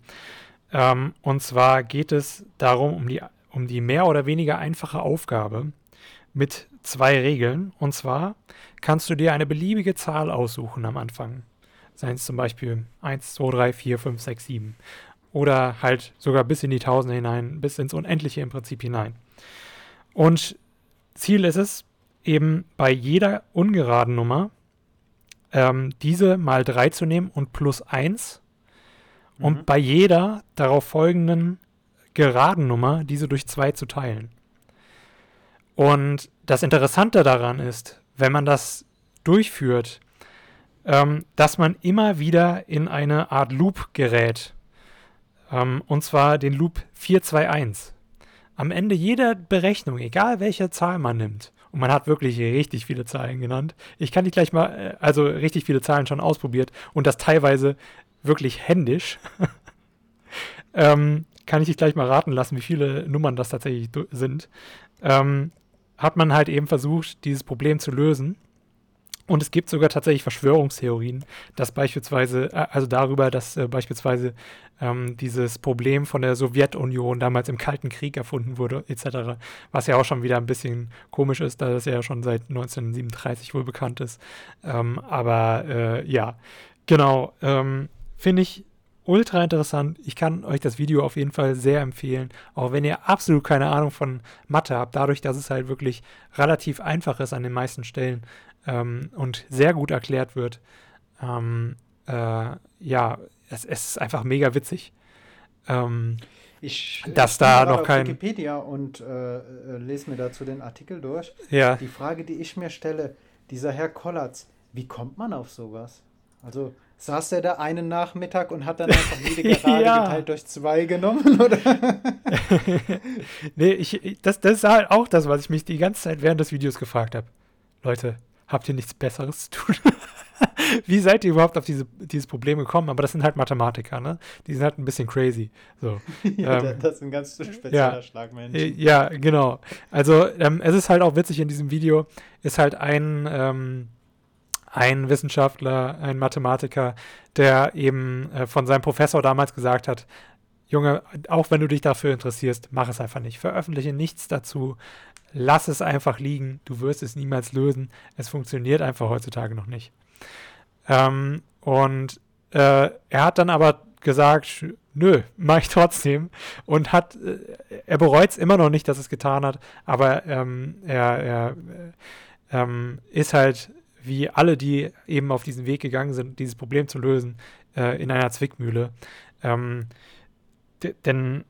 Ähm, und zwar geht es darum, um die, um die mehr oder weniger einfache Aufgabe mit zwei Regeln. Und zwar kannst du dir eine beliebige Zahl aussuchen am Anfang. Seien es zum Beispiel 1, 2, 3, 4, 5, 6, 7. Oder halt sogar bis in die Tausende hinein, bis ins Unendliche im Prinzip hinein. Und Ziel ist es, eben bei jeder ungeraden Nummer ähm, diese mal 3 zu nehmen und plus 1. Mhm. Und bei jeder darauf folgenden geraden Nummer diese durch 2 zu teilen. Und das Interessante daran ist, wenn man das durchführt, ähm, dass man immer wieder in eine Art Loop gerät. Ähm, und zwar den Loop 421. Am Ende jeder Berechnung, egal welche Zahl man nimmt, und man hat wirklich richtig viele Zahlen genannt. Ich kann die gleich mal, äh, also richtig viele Zahlen schon ausprobiert und das teilweise wirklich händisch. ähm, kann ich dich gleich mal raten lassen, wie viele Nummern das tatsächlich sind. Ähm, hat man halt eben versucht, dieses Problem zu lösen. Und es gibt sogar tatsächlich Verschwörungstheorien, dass beispielsweise, äh, also darüber, dass äh, beispielsweise ähm, dieses Problem von der Sowjetunion damals im Kalten Krieg erfunden wurde, etc., was ja auch schon wieder ein bisschen komisch ist, da das ja schon seit 1937 wohl bekannt ist. Ähm, aber äh, ja, genau, ähm, finde ich ultra interessant. Ich kann euch das Video auf jeden Fall sehr empfehlen, auch wenn ihr absolut keine Ahnung von Mathe habt, dadurch, dass es halt wirklich relativ einfach ist an den meisten Stellen ähm, und sehr gut erklärt wird. Ähm, äh, ja, es, es, ist einfach mega witzig. Ähm, ich, dass ich da noch kein Wikipedia und äh, äh, lese mir dazu den Artikel durch. Ja. Die Frage, die ich mir stelle, dieser Herr Kollatz, wie kommt man auf sowas? Also saß der da einen Nachmittag und hat dann einfach jede Gerade ja. geteilt durch zwei genommen, oder? nee, ich, das, das ist halt auch das, was ich mich die ganze Zeit während des Videos gefragt habe. Leute, habt ihr nichts Besseres zu tun? Wie seid ihr überhaupt auf diese, dieses Problem gekommen? Aber das sind halt Mathematiker, ne? Die sind halt ein bisschen crazy. So. ja, ähm, das ist ein ganz spezieller ja, Schlagmensch. Äh, ja, genau. Also ähm, es ist halt auch witzig in diesem Video, ist halt ein ähm, ein Wissenschaftler, ein Mathematiker, der eben äh, von seinem Professor damals gesagt hat, Junge, auch wenn du dich dafür interessierst, mach es einfach nicht. Veröffentliche nichts dazu. Lass es einfach liegen. Du wirst es niemals lösen. Es funktioniert einfach heutzutage noch nicht. Ähm, und äh, er hat dann aber gesagt, nö, mach ich trotzdem. Und hat, äh, er bereut es immer noch nicht, dass es getan hat, aber ähm, er, er äh, ähm, ist halt wie alle, die eben auf diesen Weg gegangen sind, dieses Problem zu lösen, äh, in einer Zwickmühle. Ähm, denn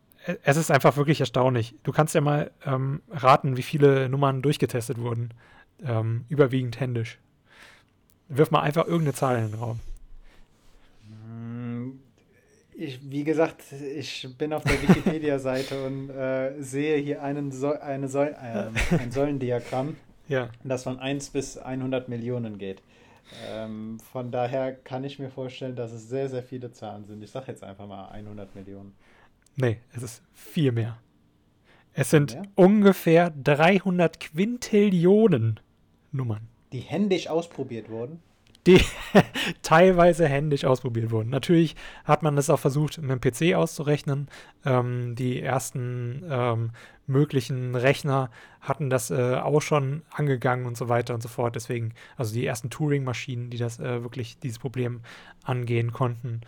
es ist einfach wirklich erstaunlich. Du kannst ja mal ähm, raten, wie viele Nummern durchgetestet wurden. Ähm, überwiegend händisch. Wirf mal einfach irgendeine Zahl in den Raum. Hm, ich, wie gesagt, ich bin auf der Wikipedia-Seite und äh, sehe hier einen so eine so äh, ein Säulendiagramm. Ja. das von 1 bis 100 Millionen geht. Ähm, von daher kann ich mir vorstellen, dass es sehr, sehr viele Zahlen sind. Ich sage jetzt einfach mal 100 Millionen. Nee, es ist viel mehr. Es sind Mehr? ungefähr 300 Quintillionen Nummern, Die händisch ausprobiert wurden. die teilweise händisch ausprobiert wurden. Natürlich hat man das auch versucht, mit dem PC auszurechnen. Ähm, die ersten ähm, möglichen Rechner hatten das äh, auch schon angegangen und so weiter und so fort. Deswegen, also die ersten Turing-Maschinen, die das äh, wirklich dieses Problem angehen konnten,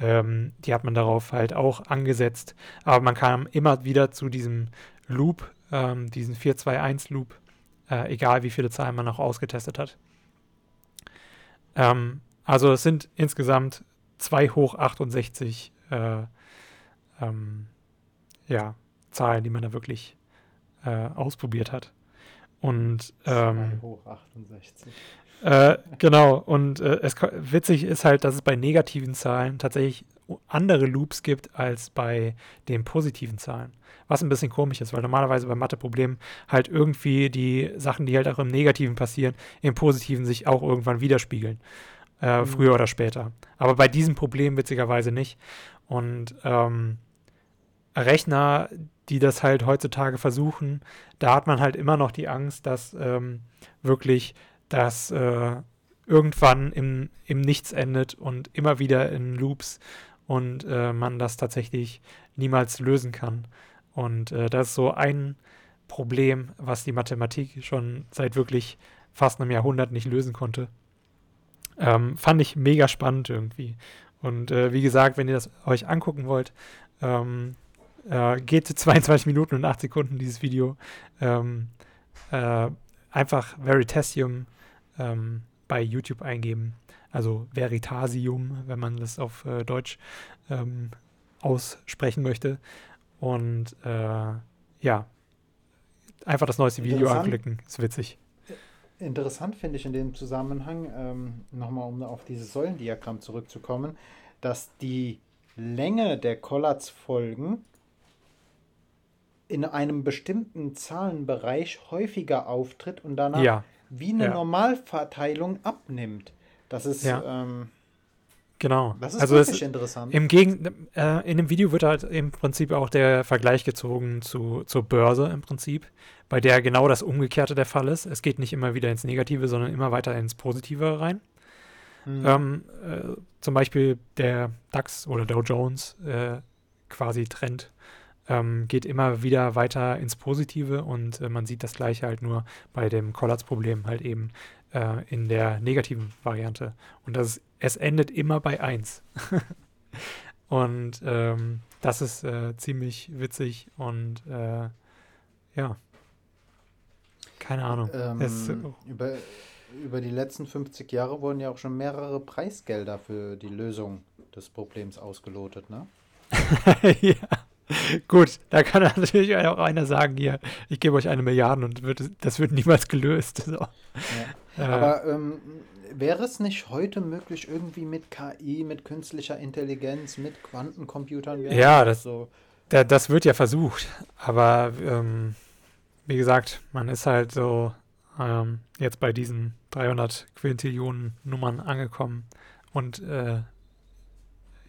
ähm, die hat man darauf halt auch angesetzt. Aber man kam immer wieder zu diesem Loop, ähm, diesen 4-2-1-Loop, äh, egal wie viele Zahlen man auch ausgetestet hat. Ähm, also es sind insgesamt 2 hoch 68 äh, ähm, ja, Zahlen, die man da wirklich äh, ausprobiert hat. Und ähm, 2 hoch 68. äh, genau, und äh, es witzig ist halt, dass es bei negativen Zahlen tatsächlich andere Loops gibt als bei den positiven Zahlen. Was ein bisschen komisch ist, weil normalerweise bei Matheproblemen halt irgendwie die Sachen, die halt auch im Negativen passieren, im Positiven sich auch irgendwann widerspiegeln. Äh, Mhm. Früher oder später. Aber bei diesem Problem witzigerweise nicht. Und ähm, Rechner, die das halt heutzutage versuchen, da hat man halt immer noch die Angst, dass ähm, wirklich das äh, irgendwann im, im Nichts endet und immer wieder in Loops und äh, man das tatsächlich niemals lösen kann. Und äh, das ist so ein Problem, was die Mathematik schon seit wirklich fast einem Jahrhundert nicht lösen konnte. Ähm, fand ich mega spannend irgendwie. Und äh, wie gesagt, wenn ihr das euch angucken wollt, ähm, äh, geht 22 Minuten und 8 Sekunden dieses Video. Ähm, äh, einfach Veritasium ähm, bei YouTube eingeben. Also Veritasium, wenn man das auf äh, Deutsch ähm, aussprechen möchte. Und äh, ja, einfach das neueste Video anklicken. Ist witzig. Interessant finde ich in dem Zusammenhang, ähm, nochmal um auf dieses Säulendiagramm zurückzukommen, dass die Länge der Collatz-Folgen in einem bestimmten Zahlenbereich häufiger auftritt und danach Ja, wie eine ja. Normalverteilung abnimmt. Das ist, Ja. ähm, genau. das ist also es, wirklich interessant. Im Gegen äh, in dem Video wird halt im Prinzip auch der Vergleich gezogen zu, zur Börse im Prinzip, bei der genau das Umgekehrte der Fall ist. Es geht nicht immer wieder ins Negative, sondern immer weiter ins Positive rein. Mhm. Ähm, äh, zum Beispiel der DAX oder Dow Jones äh, quasi Trend ähm, geht immer wieder weiter ins Positive und äh, man sieht das gleiche halt nur bei dem Collatz-Problem halt eben äh, in der negativen Variante. Und das, es endet immer bei 1. und ähm, das ist äh, ziemlich witzig und äh, ja. Keine Ahnung. Es- Ähm, über, über die letzten 50 Jahre wurden ja auch schon mehrere Preisgelder für die Lösung des Problems ausgelotet, ne? ja. Gut, da kann natürlich auch einer sagen, hier, ich gebe euch eine Milliarde und wird, das wird niemals gelöst. So. Äh, Aber ähm, wäre es nicht heute möglich, irgendwie mit KI, mit künstlicher Intelligenz, mit Quantencomputern? Ja, das- so. da, das wird ja versucht, aber ähm, wie gesagt, man ist halt so ähm, jetzt bei diesen 300 Quintillionen Nummern angekommen und äh,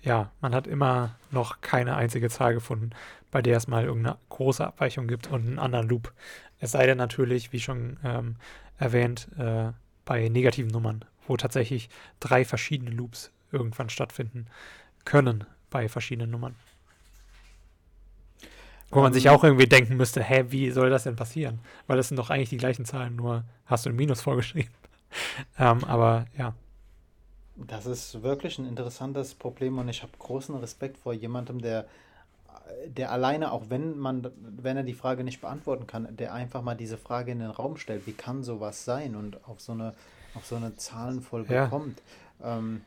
ja, man hat immer noch keine einzige Zahl gefunden, bei der es mal irgendeine große Abweichung gibt und einen anderen Loop. Es sei denn natürlich, wie schon ähm, erwähnt, äh, bei negativen Nummern, wo tatsächlich drei verschiedene Loops irgendwann stattfinden können bei verschiedenen Nummern. Wo man sich Ähm, auch irgendwie denken müsste, hä, wie soll das denn passieren? Weil das sind doch eigentlich die gleichen Zahlen, nur hast du ein Minus vorgeschrieben. ähm, aber ja, Das ist wirklich ein interessantes Problem und ich habe großen Respekt vor jemandem, der, der alleine, auch wenn man, wenn er die Frage nicht beantworten kann, der einfach mal diese Frage in den Raum stellt, wie kann sowas sein und auf so eine, auf so eine Zahlenfolge Ja. kommt. Ähm,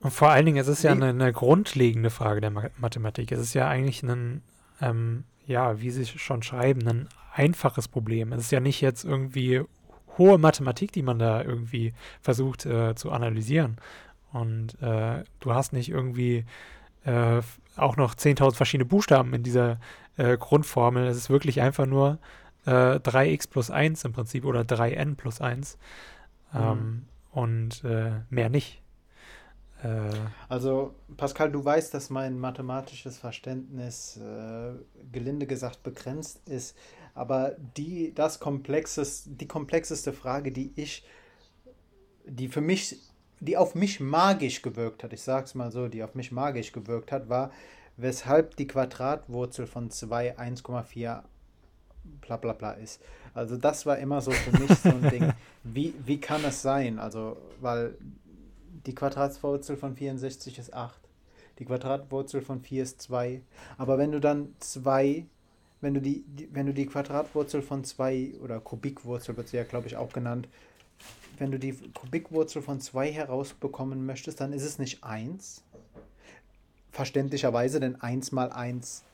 Und vor allen Dingen, es ist ja eine, eine grundlegende Frage der Ma Mathematik. Es ist ja eigentlich ein, ähm, ja, wie Sie schon schreiben, ein einfaches Problem. Es ist ja nicht jetzt irgendwie hohe Mathematik, die man da irgendwie versucht äh, zu analysieren. Und äh, du hast nicht irgendwie äh, auch noch 10.000 verschiedene Buchstaben in dieser äh, Grundformel. Es ist wirklich einfach nur äh, 3x plus 1 im Prinzip oder 3n plus 1 ähm, mhm. und äh, mehr nicht. Äh, also, Pascal, du weißt, dass mein mathematisches Verständnis äh, gelinde gesagt begrenzt ist, aber die, das komplexes, die komplexeste Frage, die ich, die für mich, die auf mich magisch gewirkt hat, ich sag's mal so, die auf mich magisch gewirkt hat, war, weshalb die Quadratwurzel von 2 1,4 bla bla bla ist. Also das war immer so für mich so ein Ding. Wie, wie kann es sein? Also, weil die Quadratwurzel von 64 ist 8. Die Quadratwurzel von 4 ist 2. Aber wenn du dann 2, wenn du die, die, wenn du die Quadratwurzel von 2 oder Kubikwurzel wird sie ja, glaube ich, auch genannt, wenn du die Kubikwurzel von 2 herausbekommen möchtest, dann ist es nicht 1. Verständlicherweise, denn 1 mal 1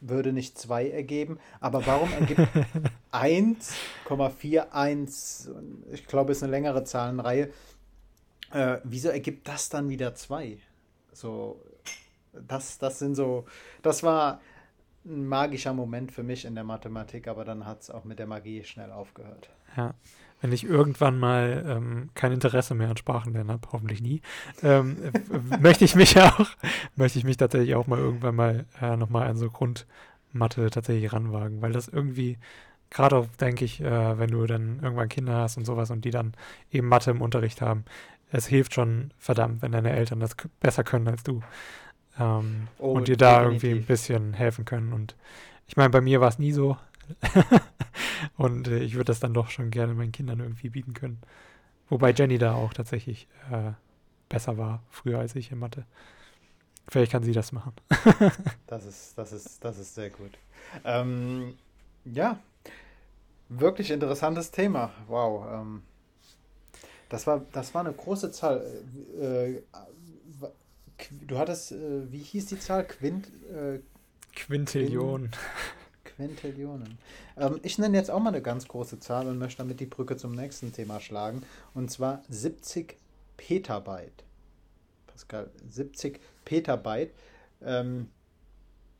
würde nicht 2 ergeben. Aber warum ergibt 1,41, ich glaube, es ist eine längere Zahlenreihe, äh, wieso ergibt das dann wieder 2? So, das, das sind so, das war ein magischer Moment für mich in der Mathematik, aber dann hat es auch mit der Magie schnell aufgehört. Ja, wenn ich irgendwann mal ähm, kein Interesse mehr an Sprachenlernen habe, hoffentlich nie, ähm, möchte ich mich auch, möchte ich mich tatsächlich auch mal irgendwann mal äh, nochmal an so Grundmathe tatsächlich ranwagen, weil das irgendwie, gerade auch, denke ich, äh, wenn du dann irgendwann Kinder hast und sowas und die dann eben Mathe im Unterricht haben, es hilft schon verdammt, wenn deine Eltern das besser können als du. Ähm, oh, und dir da definitiv. irgendwie ein bisschen helfen können. Und ich meine, bei mir war es nie so. und äh, ich würde das dann doch schon gerne meinen Kindern irgendwie bieten können. Wobei Jenny da auch tatsächlich äh, besser war, früher als ich in Mathe. Vielleicht kann sie das machen. das, ist, das, ist, das ist sehr gut. Ähm, ja, wirklich interessantes Thema. Wow. Ähm, das, war, das war eine große Zahl. Äh, du hattest, äh, wie hieß die Zahl? Quint, äh, Quintillion. Quintillionen. Ähm, ich nenne jetzt auch mal eine ganz große Zahl und möchte damit die Brücke zum nächsten Thema schlagen. Und zwar 70 Petabyte. Pascal, 70 Petabyte. Ähm,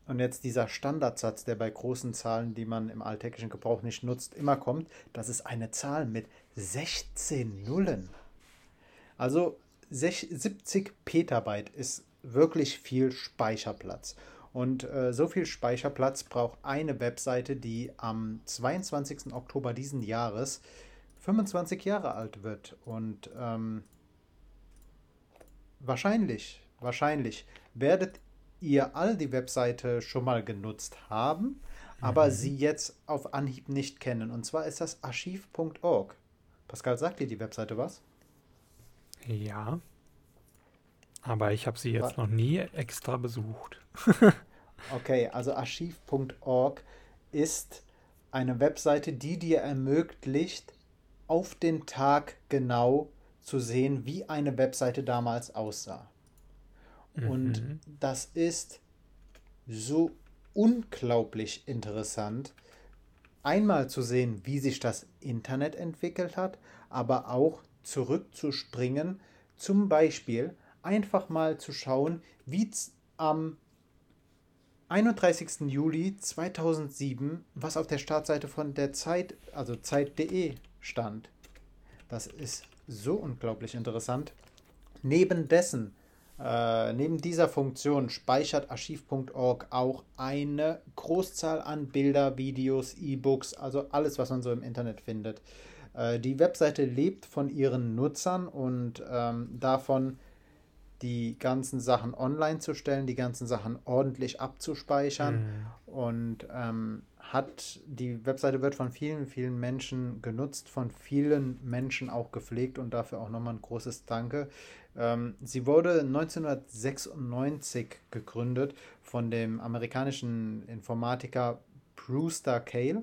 und jetzt dieser Standardsatz, der bei großen Zahlen, die man im alltäglichen Gebrauch nicht nutzt, immer kommt, das ist eine Zahl mit 16 Nullen. Also 70 Petabyte ist wirklich viel Speicherplatz. Und äh, so viel Speicherplatz braucht eine Webseite, die am 22. Oktober diesen Jahres 25 Jahre alt wird. Und ähm, wahrscheinlich, wahrscheinlich werdet ihr all die Webseite schon mal genutzt haben, aber mhm. sie jetzt auf Anhieb nicht kennen. Und zwar ist das archiv.org. Pascal, sagt dir die Webseite was? Ja. Aber ich habe sie jetzt noch nie extra besucht. okay, also archiv.org ist eine Webseite, die dir ermöglicht, auf den Tag genau zu sehen, wie eine Webseite damals aussah. Mhm. Und das ist so unglaublich interessant, einmal zu sehen, wie sich das Internet entwickelt hat, aber auch zurückzuspringen, zum Beispiel einfach mal zu schauen, wie am 31. Juli 2007, was auf der Startseite von der Zeit, also Zeit.de stand. Das ist so unglaublich interessant. Neben dessen äh, neben dieser Funktion speichert archiv.org auch eine Großzahl an Bilder, Videos, E-Books, also alles, was man so im Internet findet. Äh, die Webseite lebt von ihren Nutzern und ähm, davon, die ganzen Sachen online zu stellen, die ganzen Sachen ordentlich abzuspeichern mhm. und ähm, hat die Webseite wird von vielen, vielen Menschen genutzt, von vielen Menschen auch gepflegt und dafür auch nochmal ein großes Danke. Ähm, sie wurde 1996 gegründet von dem amerikanischen Informatiker Brewster Cale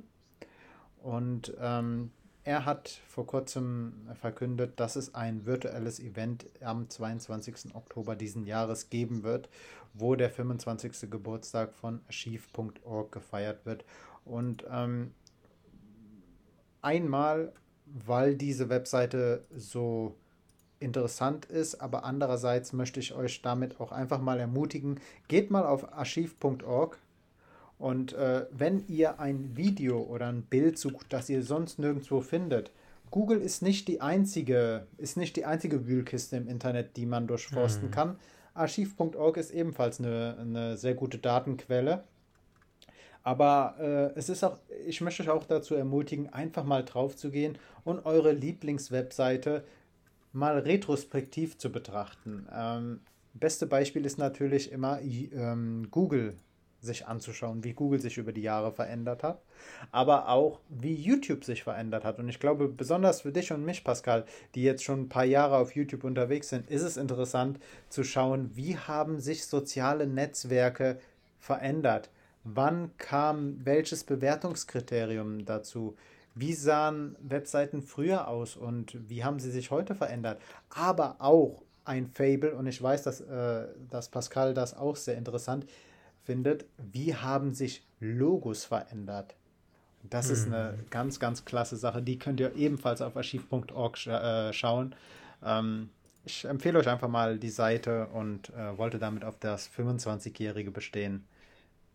und ähm, er hat vor kurzem verkündet, dass es ein virtuelles Event am 22. Oktober diesen Jahres geben wird, wo der 25. Geburtstag von Archive.org gefeiert wird. Und ähm, einmal, weil diese Webseite so interessant ist, aber andererseits möchte ich euch damit auch einfach mal ermutigen, geht mal auf archiv.org Und äh, wenn ihr ein Video oder ein Bild sucht, das ihr sonst nirgendwo findet, Google ist nicht die einzige, ist nicht die einzige Wühlkiste im Internet, die man durchforsten mhm. kann. Archiv.org ist ebenfalls eine, eine sehr gute Datenquelle. Aber äh, es ist auch, ich möchte euch auch dazu ermutigen, einfach mal drauf zu gehen und eure Lieblingswebseite mal retrospektiv zu betrachten. Ähm, beste Beispiel ist natürlich immer ähm, Google sich anzuschauen, wie Google sich über die Jahre verändert hat, aber auch wie YouTube sich verändert hat. Und ich glaube, besonders für dich und mich, Pascal, die jetzt schon ein paar Jahre auf YouTube unterwegs sind, ist es interessant zu schauen, wie haben sich soziale Netzwerke verändert. Wann kam welches Bewertungskriterium dazu? Wie sahen Webseiten früher aus und wie haben sie sich heute verändert? Aber auch ein Fable, und ich weiß, dass, äh, dass Pascal das auch sehr interessant findet, wie haben sich Logos verändert? Das mhm. ist eine mhm. ganz, ganz klasse Sache. Die könnt ihr ebenfalls auf archiv.org sch äh, schauen. Ähm, ich empfehle euch einfach mal die Seite und äh, wollte damit auf das 25-jährige Bestehen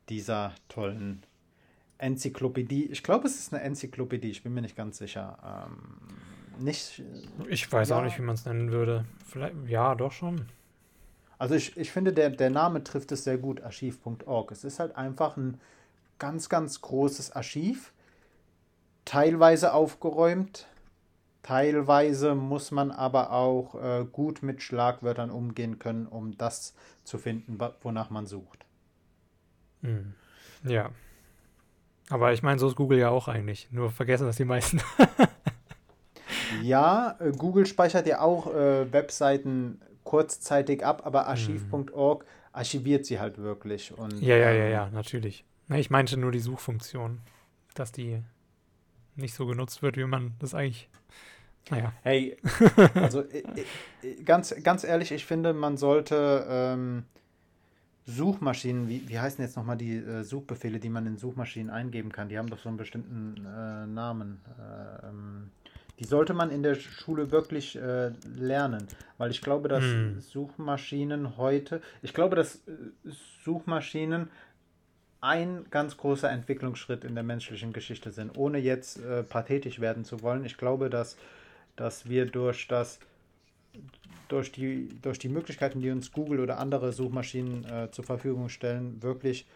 dieser tollen Enzyklopädie. Ich glaube, es ist eine Enzyklopädie, ich bin mir nicht ganz sicher. Ähm, nicht. Ich weiß ja. auch nicht, wie man es nennen würde. Vielleicht, ja, doch schon. Also ich, ich finde, der, der Name trifft es sehr gut, archiv.org. Es ist halt einfach ein ganz, ganz großes Archiv, teilweise aufgeräumt, teilweise muss man aber auch äh, gut mit Schlagwörtern umgehen können, um das zu finden, wonach man sucht. Hm. Ja. Aber ich meine, so ist Google ja auch eigentlich. Nur vergessen das die meisten. ja, äh, Google speichert ja auch äh, Webseiten kurzzeitig ab, aber hm. archiv.org archiviert sie halt wirklich. Und, ja, ja, ja, ähm, ja, natürlich. Ich meinte nur die Suchfunktion, dass die nicht so genutzt wird, wie man das eigentlich. Naja. Hey, also äh, äh, ganz, ganz ehrlich, ich finde, man sollte ähm, Suchmaschinen, wie, wie heißen jetzt nochmal die äh, Suchbefehle, die man in Suchmaschinen eingeben kann? Die haben doch so einen bestimmten äh, Namen. Äh, ähm, die sollte man in der Schule wirklich äh, lernen, weil ich glaube, dass hm. Suchmaschinen heute, ich glaube, dass äh, Suchmaschinen ein ganz großer Entwicklungsschritt in der menschlichen Geschichte sind, ohne jetzt äh, pathetisch werden zu wollen. Ich glaube, dass, dass wir durch das durch die, durch die Möglichkeiten, die uns Google oder andere Suchmaschinen äh, zur Verfügung stellen, wirklich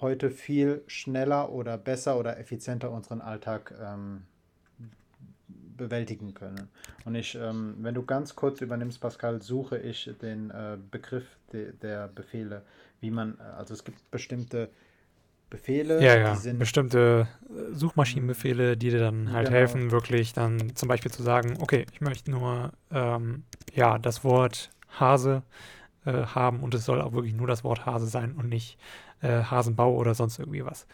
heute viel schneller oder besser oder effizienter unseren Alltag ähm, bewältigen können. Und ich, ähm, wenn du ganz kurz übernimmst, Pascal, suche ich den äh, Begriff de, der Befehle, wie man, äh, also es gibt bestimmte Befehle. Ja, ja, bestimmte äh, Suchmaschinenbefehle, die dir dann halt genau. helfen, wirklich dann zum Beispiel zu sagen, okay, ich möchte nur ähm, ja, das Wort Hase äh, haben und es soll auch wirklich nur das Wort Hase sein und nicht äh, Hasenbau oder sonst irgendwie was.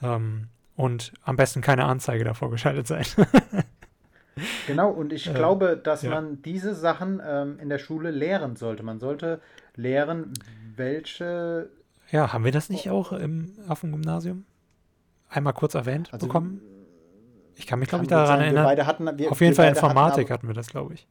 Ähm, und am besten keine Anzeige davor geschaltet sein. genau, und ich äh, glaube, dass ja. man diese Sachen ähm, in der Schule lehren sollte. Man sollte lehren, welche ja, haben wir das nicht auch im, auf dem Gymnasium? Einmal kurz erwähnt also, bekommen? Ich kann mich, glaube ich, daran erinnern. Wir beide hatten, wir, auf jeden Fall Informatik hatten, aber, hatten wir das, glaube ich.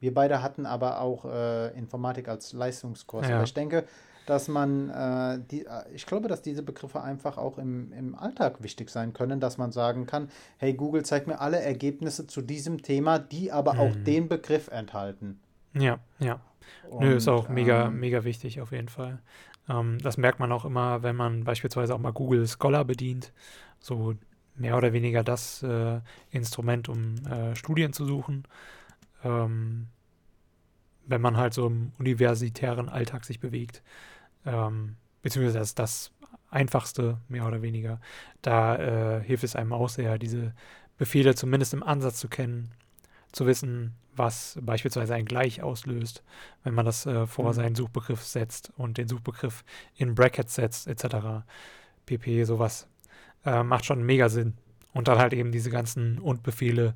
Wir beide hatten aber auch äh, Informatik als Leistungskurs. Ja. Aber ich denke, dass man, äh, die, äh, ich glaube, dass diese Begriffe einfach auch im, im Alltag wichtig sein können, dass man sagen kann, hey Google, zeig mir alle Ergebnisse zu diesem Thema, die aber hm. auch mhm. den Begriff enthalten. Ja, ja. Und, Nö, ist auch mega, ähm, mega wichtig auf jeden Fall. Ähm, das merkt man auch immer, wenn man beispielsweise auch mal Google Scholar bedient. So mehr oder weniger das äh, Instrument, um äh, Studien zu suchen. Ähm, wenn man halt so im universitären Alltag sich bewegt. Ähm, beziehungsweise das, das einfachste, mehr oder weniger. Da äh, hilft es einem auch sehr, diese Befehle zumindest im Ansatz zu kennen, zu wissen, was beispielsweise ein Gleich auslöst, wenn man das äh, vor mhm. seinen Suchbegriff setzt und den Suchbegriff in Brackets setzt, etc. pp, sowas. Äh, macht schon mega Sinn. Und dann halt eben diese ganzen Und-Befehle,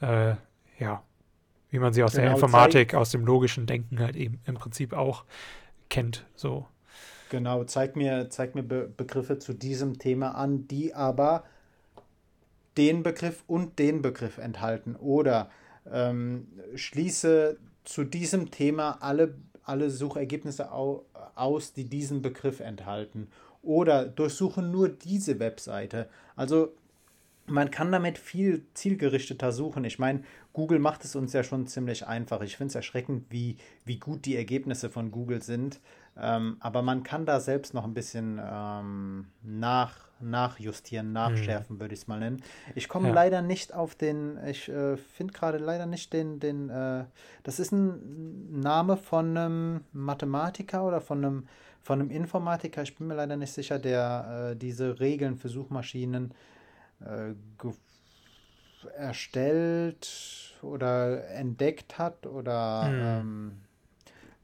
äh, ja, wie man sie aus genau, der Informatik, aus dem logischen Denken halt eben im Prinzip auch kennt, so. Genau, zeig mir, zeig mir Be Begriffe zu diesem Thema an, die aber den Begriff und den Begriff enthalten. Oder ähm, schließe zu diesem Thema alle, alle Suchergebnisse au, aus, die diesen Begriff enthalten. oder durchsuche nur diese Webseite. Also man kann damit viel zielgerichteter suchen. Ich meine, Google macht es uns ja schon ziemlich einfach. Ich finde es erschreckend, wie, wie gut die Ergebnisse von Google sind. Ähm, aber man kann da selbst noch ein bisschen ähm, nach, nachjustieren, nachschärfen, mhm. würde ich es mal nennen. Ich komme ja. leider nicht auf den, ich äh, finde gerade leider nicht den, den äh, das ist ein Name von einem Mathematiker oder von einem, von einem Informatiker, ich bin mir leider nicht sicher, der äh, diese Regeln für Suchmaschinen äh, erstellt oder entdeckt hat oder mhm. ähm,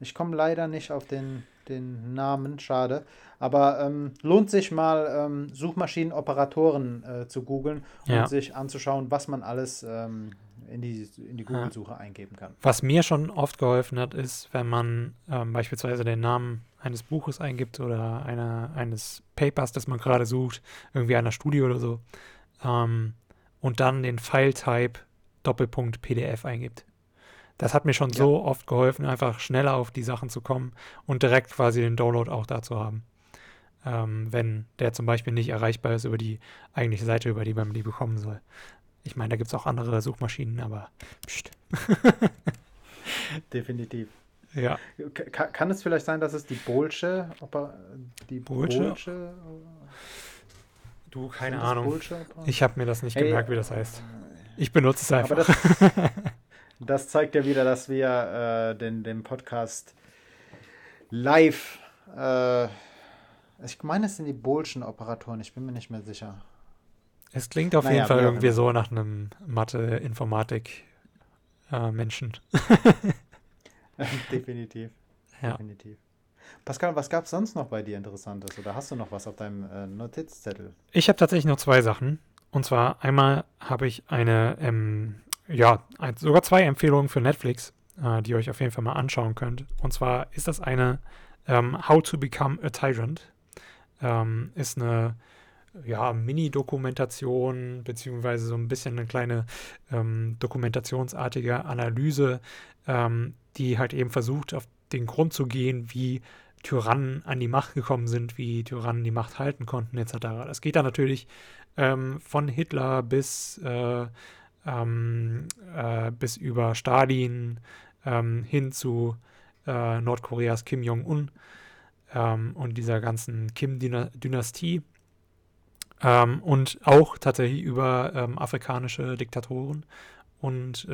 ich komme leider nicht auf den, den Namen, schade. Aber ähm, lohnt sich mal, ähm, Suchmaschinenoperatoren äh, zu googeln und ja. sich anzuschauen, was man alles ähm, in die, in die Google-Suche ja. eingeben kann. Was mir schon oft geholfen hat, ist, wenn man ähm, beispielsweise den Namen eines Buches eingibt oder einer, eines Papers, das man gerade sucht, irgendwie einer Studie oder so, ähm, und dann den File-Type Doppelpunkt PDF eingibt. Das hat mir schon ja. so oft geholfen, einfach schneller auf die Sachen zu kommen und direkt quasi den Download auch da zu haben. Ähm, wenn der zum Beispiel nicht erreichbar ist über die eigentliche Seite, über die man die bekommen soll. Ich meine, da gibt es auch andere Suchmaschinen, aber pst. Definitiv. Ja. Kann, kann, es vielleicht sein, dass es die Bolsche, die Bolsche? Bolsche Du, keine Ahnung. Ich habe mir das nicht hey, gemerkt, wie das heißt. Ich benutze es einfach. Das, zeigt ja wieder, dass wir äh, den, den Podcast live. Äh, ich meine, es sind die Bolschen Operatoren, ich bin mir nicht mehr sicher. Es klingt auf naja, jeden Fall irgendwie so nach einem Mathe-Informatik-Menschen. Äh, Definitiv. Ja. Definitiv. Pascal, was gab es sonst noch bei dir Interessantes? Oder hast du noch was auf deinem äh, Notizzettel? Ich habe tatsächlich noch zwei Sachen. Und zwar einmal habe ich eine, ähm, ja, sogar zwei Empfehlungen für Netflix, äh, die ihr euch auf jeden Fall mal anschauen könnt. Und zwar ist das eine ähm, How to Become a Tyrant. Ähm, ist eine ja, Mini-Dokumentation, beziehungsweise so ein bisschen eine kleine ähm, dokumentationsartige Analyse, ähm, die halt eben versucht, auf den Grund zu gehen, wie Tyrannen an die Macht gekommen sind, wie Tyrannen die Macht halten konnten, etc. Das geht dann natürlich ähm, von Hitler bis, äh, ähm, äh, bis über Stalin ähm, hin zu äh, Nordkoreas Kim Jong-un ähm, und dieser ganzen Kim-Dynastie. Ähm, und auch tatsächlich über ähm, afrikanische Diktatoren und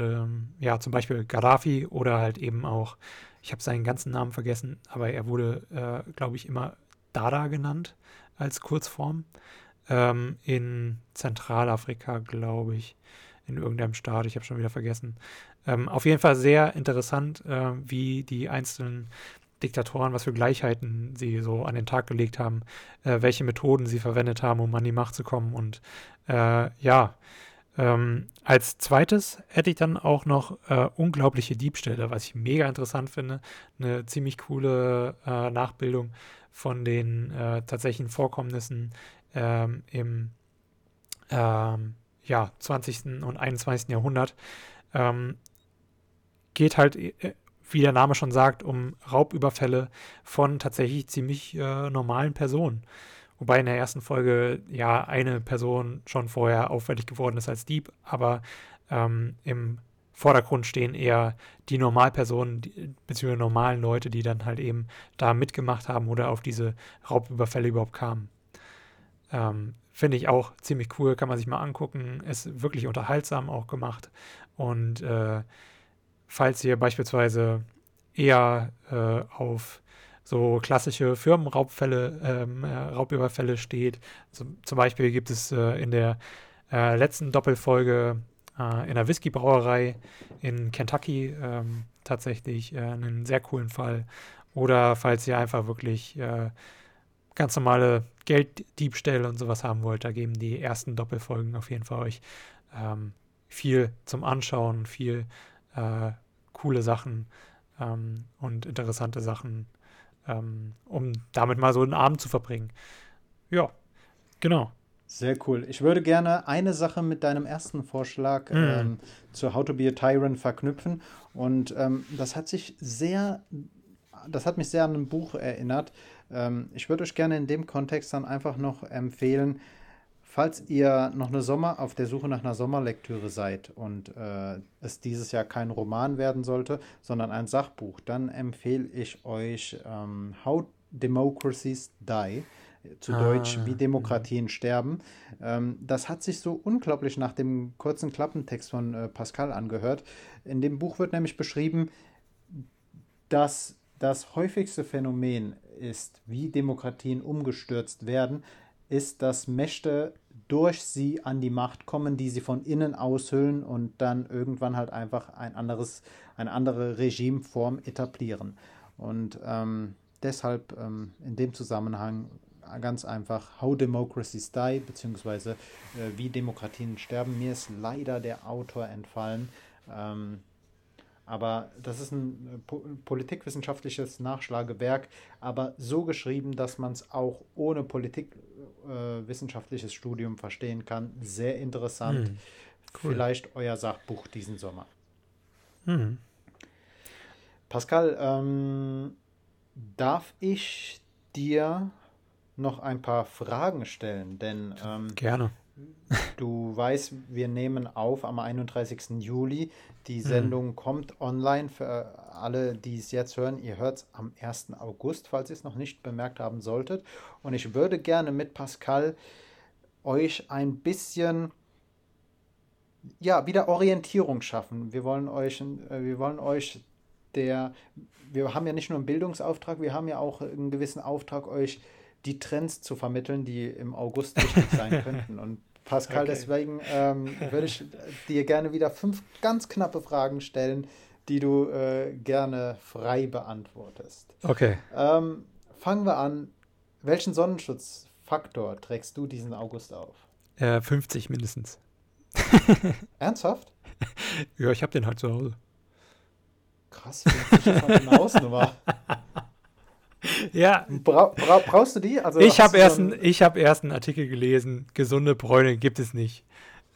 ja, zum Beispiel Gaddafi oder halt eben auch ich habe seinen ganzen Namen vergessen, aber er wurde, äh, glaube ich, immer Dada genannt als Kurzform. Ähm, in Zentralafrika, glaube ich, in irgendeinem Staat, ich habe schon wieder vergessen. Ähm, auf jeden Fall sehr interessant, äh, wie die einzelnen Diktatoren, was für Gleichheiten sie so an den Tag gelegt haben, äh, welche Methoden sie verwendet haben, um an die Macht zu kommen. Und äh, ja, ähm, als zweites hätte ich dann auch noch äh, unglaubliche Diebstähle, was ich mega interessant finde. Eine ziemlich coole äh, Nachbildung von den äh, tatsächlichen Vorkommnissen ähm, im ähm, ja, 20. und 21. Jahrhundert. Ähm, geht halt, äh, wie der Name schon sagt, um Raubüberfälle von tatsächlich ziemlich äh, normalen Personen. Wobei in der ersten Folge ja eine Person schon vorher auffällig geworden ist als Dieb, aber ähm, im Vordergrund stehen eher die Normalpersonen bzw. normalen Leute, die dann halt eben da mitgemacht haben oder auf diese Raubüberfälle überhaupt kamen. Ähm, Finde ich auch ziemlich cool, kann man sich mal angucken. Ist wirklich unterhaltsam auch gemacht. Und äh, falls ihr beispielsweise eher äh, auf so klassische Firmenraubfälle, ähm, äh, Raubüberfälle steht. Zum, zum Beispiel gibt es äh, in der äh, letzten Doppelfolge äh, in der Whiskybrauerei in Kentucky ähm, tatsächlich einen sehr coolen Fall. Oder falls ihr einfach wirklich ganz normale Gelddiebstähle und sowas haben wollt, da geben die ersten Doppelfolgen auf jeden Fall euch ähm, viel zum Anschauen, viel coole Sachen ähm, und interessante Sachen ähm, um damit mal so einen Abend zu verbringen. Ja, genau. Sehr cool. Ich würde gerne eine Sache mit deinem ersten Vorschlag mm. ähm, zu How to be a Tyrant verknüpfen. Und ähm, das hat sich sehr das hat mich sehr an ein Buch erinnert. Ähm, ich würde euch gerne in dem Kontext dann einfach noch empfehlen, falls ihr noch eine Sommer auf der Suche nach einer Sommerlektüre seid und äh, es dieses Jahr kein Roman werden sollte, sondern ein Sachbuch, dann empfehle ich euch ähm, How Democracies Die zu ah, Deutsch, wie Demokratien mh. sterben. Ähm, das hat sich so unglaublich nach dem kurzen Klappentext von äh, Pascal angehört. In dem Buch wird nämlich beschrieben, dass das häufigste Phänomen ist, wie Demokratien umgestürzt werden, ist, dass Mächte durch sie an die Macht kommen, die sie von innen aushöhlen und dann irgendwann halt einfach ein anderes, eine andere Regimeform etablieren. Und ähm, deshalb ähm, in dem Zusammenhang ganz einfach How Democracies Die, beziehungsweise äh, Wie Demokratien sterben. Mir ist leider der Autor entfallen. Ähm, aber das ist ein äh, politikwissenschaftliches Nachschlagewerk, aber so geschrieben, dass man es auch ohne politikwissenschaftliches äh, Studium verstehen kann. Sehr interessant. Hm, cool. Vielleicht euer Sachbuch diesen Sommer. Hm. Pascal, ähm, darf ich dir noch ein paar Fragen stellen? Denn ähm, gerne. Du weißt, wir nehmen auf am 31. Juli. Die hm. Sendung mhm. kommt online für alle, die es jetzt hören. Ihr hört es am 1. August, falls ihr es noch nicht bemerkt haben solltet. Und ich würde gerne mit Pascal euch ein bisschen ja, wieder Orientierung schaffen. Wir wollen euch, äh, wir wollen euch der, wir haben ja nicht nur einen Bildungsauftrag, wir haben ja auch einen gewissen Auftrag, euch die Trends zu vermitteln, die im August wichtig sein könnten. Und Pascal, okay. deswegen ähm, würde ich dir gerne wieder fünf ganz knappe Fragen stellen, die du äh, gerne frei beantwortest. Okay. Ähm, fangen wir an. Welchen Sonnenschutzfaktor trägst du diesen August auf? Äh, 50 mindestens. Ernsthaft? ja, ich habe den halt zu Hause. Krass, 50 ist halt eine Hausnummer. Ja. Bra bra brauchst du die? Also ich habe erst, ein, hab erst einen Artikel gelesen, gesunde Bräune gibt es nicht.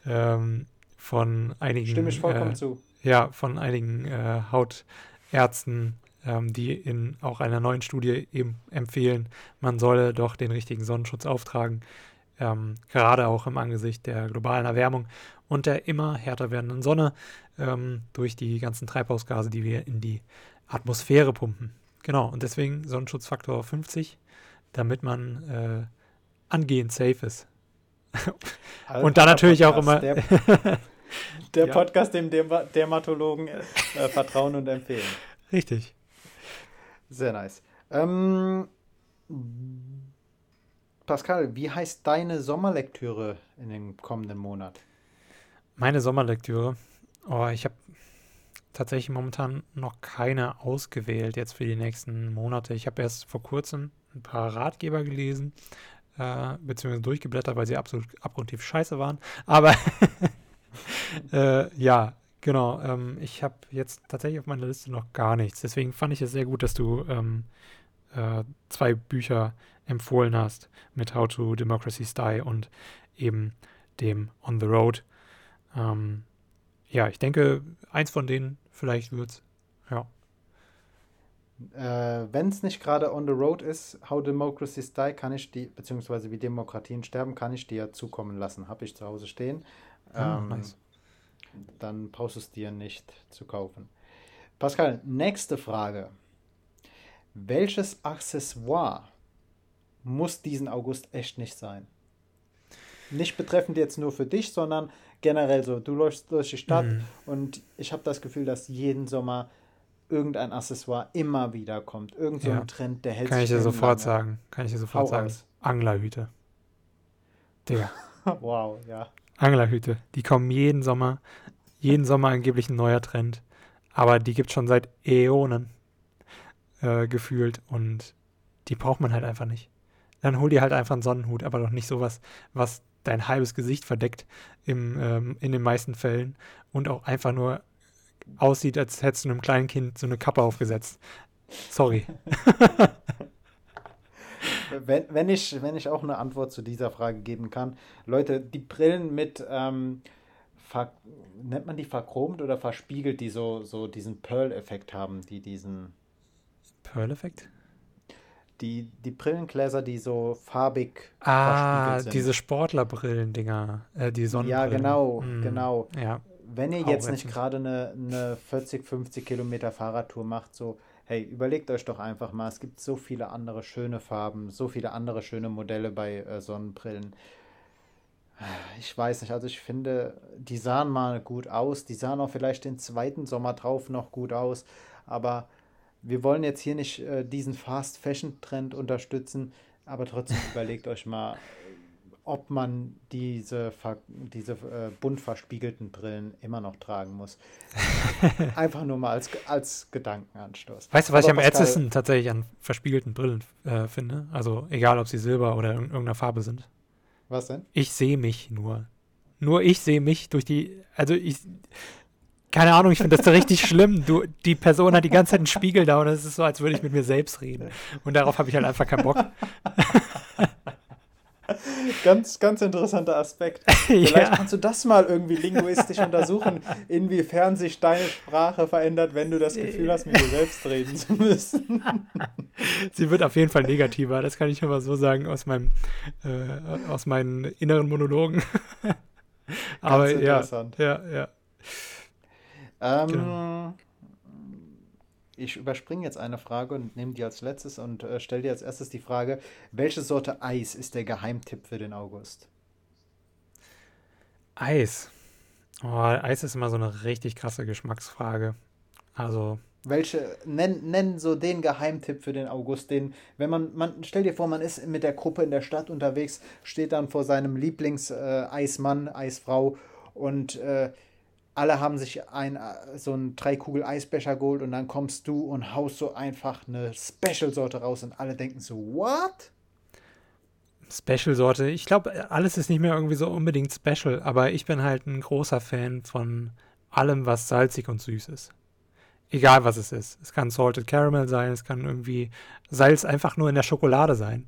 Ähm, von einigen. Stimme ich vollkommen äh, zu. Ja, von einigen äh, Hautärzten, ähm, die in auch einer neuen Studie eben empfehlen, man solle doch den richtigen Sonnenschutz auftragen. Ähm, gerade auch im Angesicht der globalen Erwärmung und der immer härter werdenden Sonne ähm, durch die ganzen Treibhausgase, die wir in die Atmosphäre pumpen. Genau, und deswegen Sonnenschutzfaktor 50, damit man äh, angehend safe ist. und dann natürlich Podcast, auch immer. Der, der ja. Podcast, dem Dermatologen äh, vertrauen und empfehlen. Richtig. Sehr nice. Ähm, Pascal, wie heißt deine Sommerlektüre in dem kommenden Monat? Meine Sommerlektüre? Oh, ich habe tatsächlich momentan noch keine ausgewählt jetzt für die nächsten Monate. Ich habe erst vor kurzem ein paar Ratgeber gelesen, äh, beziehungsweise durchgeblättert, weil sie absolut abgrundtief scheiße waren. Aber äh, ja, genau. Ähm, ich habe jetzt tatsächlich auf meiner Liste noch gar nichts. Deswegen fand ich es sehr gut, dass du ähm, äh, zwei Bücher empfohlen hast mit How to Democracy Die und eben dem On the Road. Ähm, ja, ich denke, eins von denen vielleicht wird's. Ja. Äh, Wenn es nicht gerade on the road ist, How Democracies Die, kann ich die, beziehungsweise wie Demokratien sterben, kann ich dir zukommen lassen. Habe ich zu Hause stehen. Ah, ähm, nice. Dann brauchst du es dir nicht zu kaufen. Pascal, nächste Frage. Welches Accessoire muss diesen August echt nicht sein? Nicht betreffend jetzt nur für dich, sondern generell so. Du läufst durch die Stadt mhm. und ich habe das Gefühl, dass jeden Sommer irgendein Accessoire immer wieder kommt. Irgend so ja. ein Trend, der hält Kann ich dir sofort lange. sagen. Kann ich dir sofort Hau sagen. Aus. Anglerhüte. Digga. wow, ja. Anglerhüte. Die kommen jeden Sommer. Jeden Sommer angeblich ein neuer Trend. Aber die gibt es schon seit Äonen äh, gefühlt und die braucht man halt einfach nicht. Dann hol dir halt einfach einen Sonnenhut, aber doch nicht sowas, was dein halbes Gesicht verdeckt im, ähm, in den meisten Fällen und auch einfach nur aussieht, als hättest du einem kleinen Kind so eine Kappe aufgesetzt. Sorry. wenn, wenn, ich, wenn ich auch eine Antwort zu dieser Frage geben kann. Leute, die Brillen mit, ähm, nennt man die verchromt oder verspiegelt, die so, so diesen Pearl-Effekt haben, die diesen Pearl-Effekt? Die, die Brillengläser, die so farbig Ah, verspiegelt sind. diese Sportlerbrillen-Dinger, äh, die Sonnenbrillen. Ja, genau, Hm, genau. Ja, Wenn ihr Auch jetzt nicht gerade eine, eine 40, 50 Kilometer Fahrradtour macht, so, hey, überlegt euch doch einfach mal, es gibt so viele andere schöne Farben, so viele andere schöne Modelle bei äh, Sonnenbrillen. Ich weiß nicht, also ich finde, die sahen mal gut aus, die sahen auch vielleicht den zweiten Sommer drauf noch gut aus, aber wir wollen jetzt hier nicht äh, diesen Fast Fashion Trend unterstützen, aber trotzdem überlegt euch mal, ob man diese, diese äh, bunt verspiegelten Brillen immer noch tragen muss. Einfach nur mal als, als Gedankenanstoß. Weißt du, was Aber ich am Pascal- ätzendsten tatsächlich an verspiegelten Brillen äh, finde? Also egal, ob sie Silber oder in irgendeiner Farbe sind. Was denn? Ich sehe mich nur. Nur ich sehe mich durch die. Also ich. Keine Ahnung, ich finde das richtig schlimm. Du, die Person hat die ganze Zeit einen Spiegel da und es ist so, als würde ich mit mir selbst reden. Und darauf habe ich halt einfach keinen Bock. Ganz, ganz interessanter Aspekt. Vielleicht ja. kannst du das mal irgendwie linguistisch untersuchen, inwiefern sich deine Sprache verändert, wenn du das Gefühl hast, mit dir selbst reden zu müssen. Sie wird auf jeden Fall negativer, das kann ich schon mal so sagen aus meinem äh, aus meinen inneren Monologen. Aber ja, interessant. ja, ja. Ähm, Genau. Ich überspringe jetzt eine Frage und nehme die als letztes und äh, stelle dir als erstes die Frage, welche Sorte Eis ist der Geheimtipp für den August? Eis. Oh, Eis ist immer so eine richtig krasse Geschmacksfrage. Also, Welche, nenn, nenn so den Geheimtipp für den August, den, wenn man, man, stell dir vor, man ist mit der Gruppe in der Stadt unterwegs, steht dann vor seinem Lieblings-Eismann, Eisfrau und äh, alle haben sich ein, äh, so einen Dreikugel Eisbecher geholt und dann kommst du und haust so einfach eine Special-Sorte raus und alle denken so, what? Special-Sorte. Ich glaube, alles ist nicht mehr irgendwie so unbedingt special, aber ich bin halt ein großer Fan von allem, was salzig und süß ist. Egal was es ist. Es kann Salted Caramel sein, es kann irgendwie Salz einfach nur in der Schokolade sein.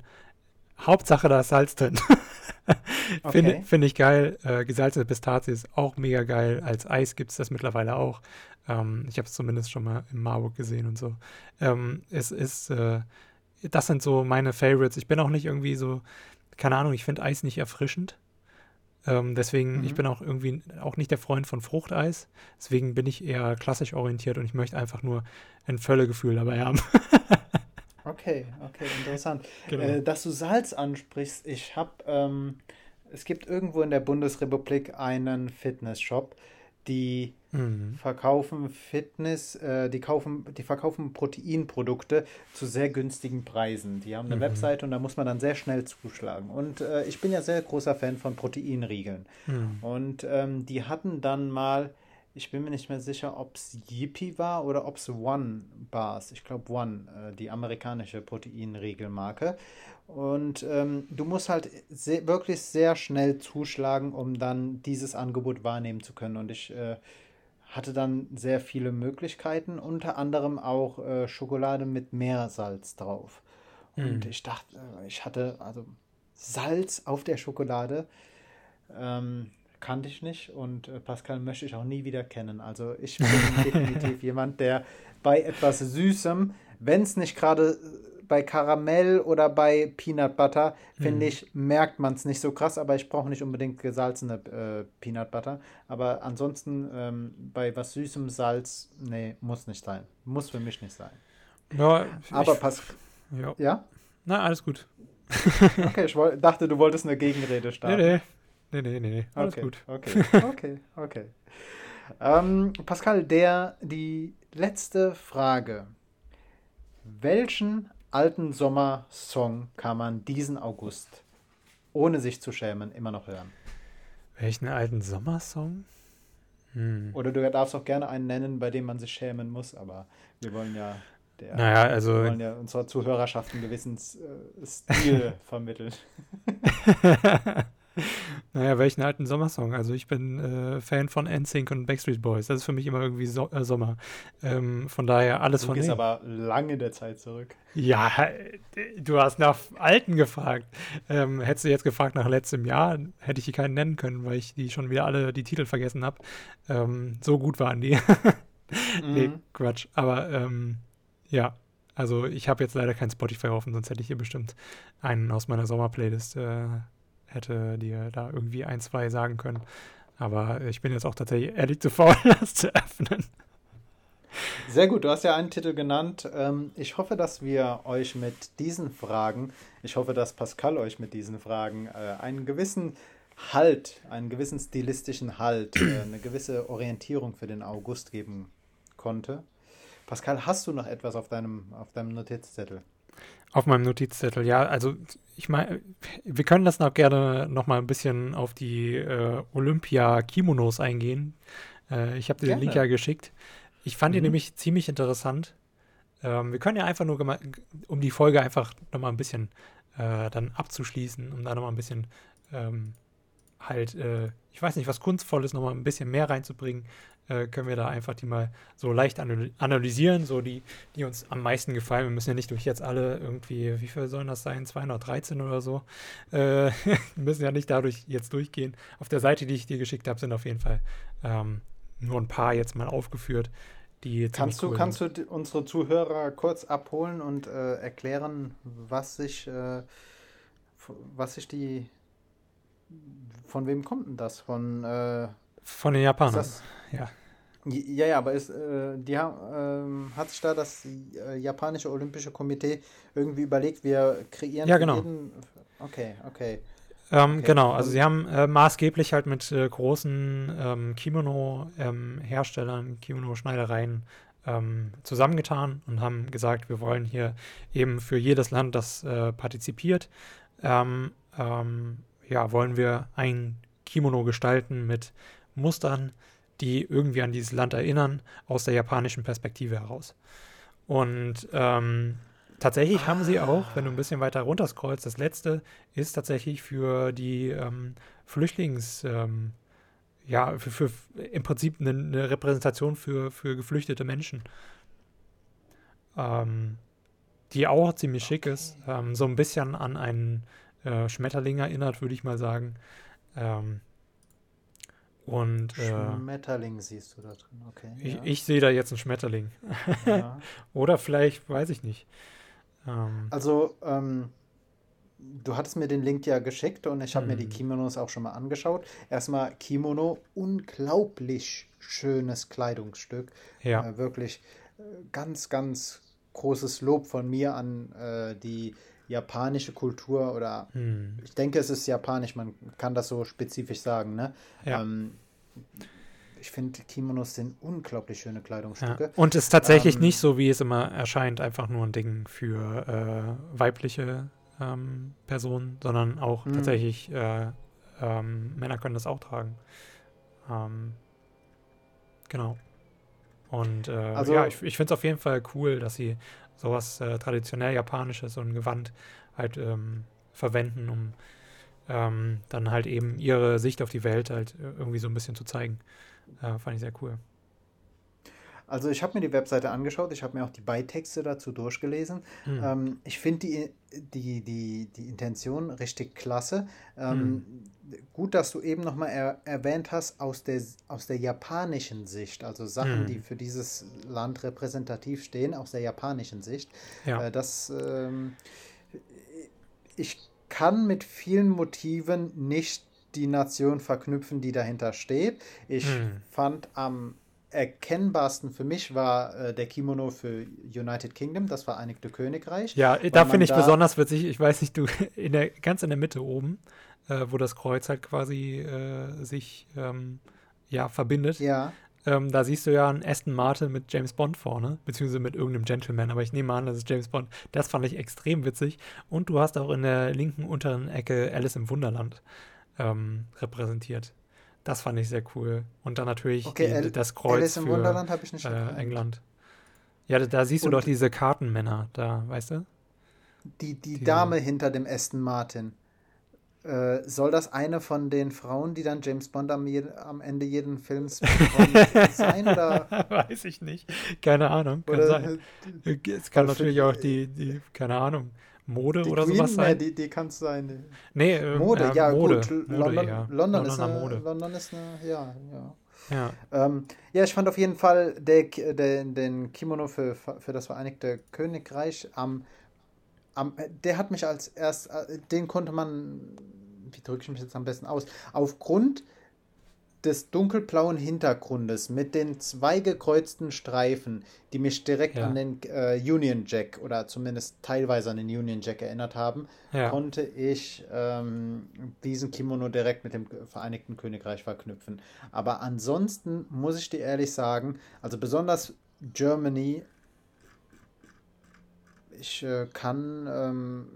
Hauptsache, da ist Salz drin. Finde Okay. find ich geil. Äh, gesalzene Pistazie ist auch mega geil. Als Eis gibt es das mittlerweile auch. Ähm, ich habe es zumindest schon mal in Marburg gesehen und so. Ähm, es ist, äh, das sind so meine Favorites. Ich bin auch nicht irgendwie so, keine Ahnung, ich finde Eis nicht erfrischend. Ähm, deswegen, ich Mhm. bin auch irgendwie auch nicht der Freund von Fruchteis. Deswegen bin ich eher klassisch orientiert und ich möchte einfach nur ein Völlegefühl dabei haben. Okay, okay, interessant. Genau. Äh, dass du Salz ansprichst, ich habe, ähm, es gibt irgendwo in der Bundesrepublik einen Fitnessshop, die Mhm. verkaufen Fitness, äh, die kaufen, die verkaufen Proteinprodukte zu sehr günstigen Preisen. Die haben eine Mhm. Webseite und da muss man dann sehr schnell zuschlagen. Und äh, ich bin ja sehr großer Fan von Proteinriegeln. Mhm. Und ähm, die hatten dann mal, ich bin mir nicht mehr sicher, ob es Yippie war oder ob es One Bars. Ich glaube One, äh, die amerikanische Proteinriegelmarke. Und ähm, du musst halt sehr, wirklich sehr schnell zuschlagen, um dann dieses Angebot wahrnehmen zu können. Und ich äh, hatte dann sehr viele Möglichkeiten, unter anderem auch äh, Schokolade mit Meersalz drauf. Und Mhm. ich dachte, ich hatte also Salz auf der Schokolade. Ähm, kannte ich nicht und äh, Pascal möchte ich auch nie wieder kennen. Also ich bin definitiv jemand, der bei etwas Süßem, wenn es nicht gerade äh, bei Karamell oder bei Peanut Butter, finde Mhm. ich, merkt man es nicht so krass, aber ich brauche nicht unbedingt gesalzene äh, Peanut Butter. Aber ansonsten ähm, bei was Süßem Salz, nee, muss nicht sein. Muss für mich nicht sein. Ja, Aber Pascal, ja. ja? Na, alles gut. Okay, ich dachte, du wolltest eine Gegenrede starten. nee. Nee, nee, nee, nee. Alles okay, gut. Okay, okay, okay. Ähm, Pascal, der, die letzte Frage. Welchen alten Sommersong kann man diesen August, ohne sich zu schämen, immer noch hören? Welchen alten Sommersong? Hm. Oder du darfst auch gerne einen nennen, bei dem man sich schämen muss, aber wir wollen ja, der, Naja, wir also wollen ja unserer Zuhörerschaft einen gewissen äh, Stil vermitteln. naja, welchen alten Sommersong? Also ich bin äh, Fan von NSYNC und Backstreet Boys. Das ist für mich immer irgendwie so äh, Sommer. Ähm, von daher alles Du von gehst denen. aber lange in der Zeit zurück. Ja, äh, du hast nach alten gefragt. Ähm, hättest du jetzt gefragt nach letztem Jahr, hätte ich die keinen nennen können, weil ich die schon wieder alle die Titel vergessen habe. Ähm, so gut waren die. nee, Mhm. Quatsch. Aber ähm, ja, Also ich habe jetzt leider kein Spotify offen, sonst hätte ich hier bestimmt einen aus meiner Sommerplaylist, äh, hätte dir da irgendwie ein, zwei sagen können. Aber ich bin jetzt auch tatsächlich ehrlich zu faul, das zu öffnen. Sehr gut, du hast ja einen Titel genannt. Ähm, ich hoffe, dass wir euch mit diesen Fragen, ich hoffe, dass Pascal euch mit diesen Fragen äh, einen gewissen Halt, einen gewissen stilistischen Halt, äh, eine gewisse Orientierung für den August geben konnte. Pascal, hast du noch etwas auf deinem, auf deinem Notizzettel? Auf meinem Notizzettel, ja. Also ich meine, wir können das noch gerne noch mal ein bisschen auf die äh, Olympia-Kimonos eingehen. Äh, ich habe dir den Link ja geschickt. Ich fand mhm. die nämlich ziemlich interessant. Ähm, wir können ja einfach nur, um die Folge einfach noch mal ein bisschen äh, dann abzuschließen, um da noch mal ein bisschen ähm, halt, äh, ich weiß nicht, was Kunstvolles noch mal ein bisschen mehr reinzubringen, äh, können wir da einfach die mal so leicht analysieren, so die, die uns am meisten gefallen. Wir müssen ja nicht durch jetzt alle irgendwie, wie viel sollen das sein, 213 oder so, äh, müssen ja nicht dadurch jetzt durchgehen. Auf der Seite, die ich dir geschickt habe, sind auf jeden Fall ähm, nur ein paar jetzt mal aufgeführt. Die kannst du, cool kannst du unsere Zuhörer kurz abholen und äh, erklären, was sich, äh, was sich die, von wem kommt denn das? Von, äh, von den Japanern. ja. Ja, ja, aber ist, äh, die haben, äh, hat sich da das äh, japanische Olympische Komitee irgendwie überlegt, wir kreieren ja, genau. jeden. Okay, okay. Ähm, okay. Genau, also sie haben äh, maßgeblich halt mit äh, großen ähm, Kimono-Herstellern, ähm, Kimono-Schneidereien ähm, zusammengetan und haben gesagt, wir wollen hier eben für jedes Land, das äh, partizipiert, ähm, ähm, ja, wollen wir ein Kimono gestalten mit Mustern, die irgendwie an dieses Land erinnern, aus der japanischen Perspektive heraus. Und ähm, tatsächlich ah. haben sie auch, wenn du ein bisschen weiter runterscrollst, das letzte ist tatsächlich für die ähm, Flüchtlings, ähm, ja, für, für, im Prinzip eine, eine, Repräsentation für, für geflüchtete Menschen. Ähm, die auch ziemlich schick ist, ähm, so ein bisschen an einen äh, Schmetterling erinnert, würde ich mal sagen. Ähm, und, äh, Schmetterling siehst du da drin, okay. Ich, ja. ich sehe da jetzt einen Schmetterling. Ja. Oder vielleicht, weiß ich nicht. Ähm, also, ähm, du hattest mir den Link ja geschickt und ich habe mir die mhm. Kimonos auch schon mal angeschaut. Erstmal Kimono, unglaublich schönes Kleidungsstück. Ja. Äh, wirklich äh, ganz, ganz großes Lob von mir an äh, die japanische Kultur oder hm. ich denke, es ist japanisch, man kann das so spezifisch sagen. Ne? Ja. Ähm, ich finde, Kimonos sind unglaublich schöne Kleidungsstücke. Ja. Und es ist tatsächlich ähm, nicht so, wie es immer erscheint, einfach nur ein Ding für äh, weibliche ähm, Personen, sondern auch mh. tatsächlich äh, ähm, Männer können das auch tragen. Ähm, genau. Und äh, also, ja, ich, ich finde es auf jeden Fall cool, dass sie sowas äh, traditionell Japanisches und Gewand halt ähm, verwenden, um ähm, dann halt eben ihre Sicht auf die Welt halt äh, irgendwie so ein bisschen zu zeigen. Äh, fand ich sehr cool. Also ich habe mir die Webseite angeschaut, ich habe mir auch die Beitexte dazu durchgelesen. Mhm. Ähm, ich finde die, die, die, die Intention richtig klasse. Ähm, mhm. Gut, dass du eben nochmal er, erwähnt hast, aus der, aus der japanischen Sicht, also Sachen, mhm. die für dieses Land repräsentativ stehen, aus der japanischen Sicht. Ja. Äh, das, ähm, ich kann mit vielen Motiven nicht die Nation verknüpfen, die dahinter steht. Ich hm. fand am erkennbarsten für mich war äh, der Kimono für United Kingdom, das Vereinigte Königreich. Ja, da finde ich da besonders witzig, ich weiß nicht, du, in der, ganz in der Mitte oben, äh, wo das Kreuz halt quasi äh, sich ähm, ja, verbindet. Ja. Ähm, da siehst du ja einen Aston Martin mit James Bond vorne, beziehungsweise mit irgendeinem Gentleman, aber ich nehme an, das ist James Bond. Das fand ich extrem witzig. Und du hast auch in der linken unteren Ecke Alice im Wunderland ähm, repräsentiert. Das fand ich sehr cool. Und dann natürlich okay, die, das Kreuz Alice im für Wunderland ich nicht äh, England. Ja, da, da siehst Und du doch diese Kartenmänner da, weißt du? Die, die diese. Dame hinter dem Aston Martin. Äh, soll das eine von den Frauen, die dann James Bond am, am Ende jeden Films sein? Oder? Weiß ich nicht. Keine Ahnung. Kann oder, sein. Es kann natürlich auch die, die, keine Ahnung, Mode die oder Queen, sowas sein. Nee, die, die kann es sein. Nee, äh, Mode, äh, ja, Mode, gut. Mode, London, ja. London, ist eine, Mode. London ist eine, ja, ja. Ja. Ähm, ja, ich fand auf jeden Fall der, der, den Kimono für, für das Vereinigte Königreich am, am. Der hat mich als erst. äh, Den konnte man. Wie drücke ich mich jetzt am besten aus? Aufgrund des dunkelblauen Hintergrundes mit den zwei gekreuzten Streifen, die mich direkt Ja. an den äh, Union Jack oder zumindest teilweise an den Union Jack erinnert haben, Ja. konnte ich ähm, diesen Kimono direkt mit dem Vereinigten Königreich verknüpfen. Aber ansonsten muss ich dir ehrlich sagen, also besonders Germany, ich äh, kann, ähm,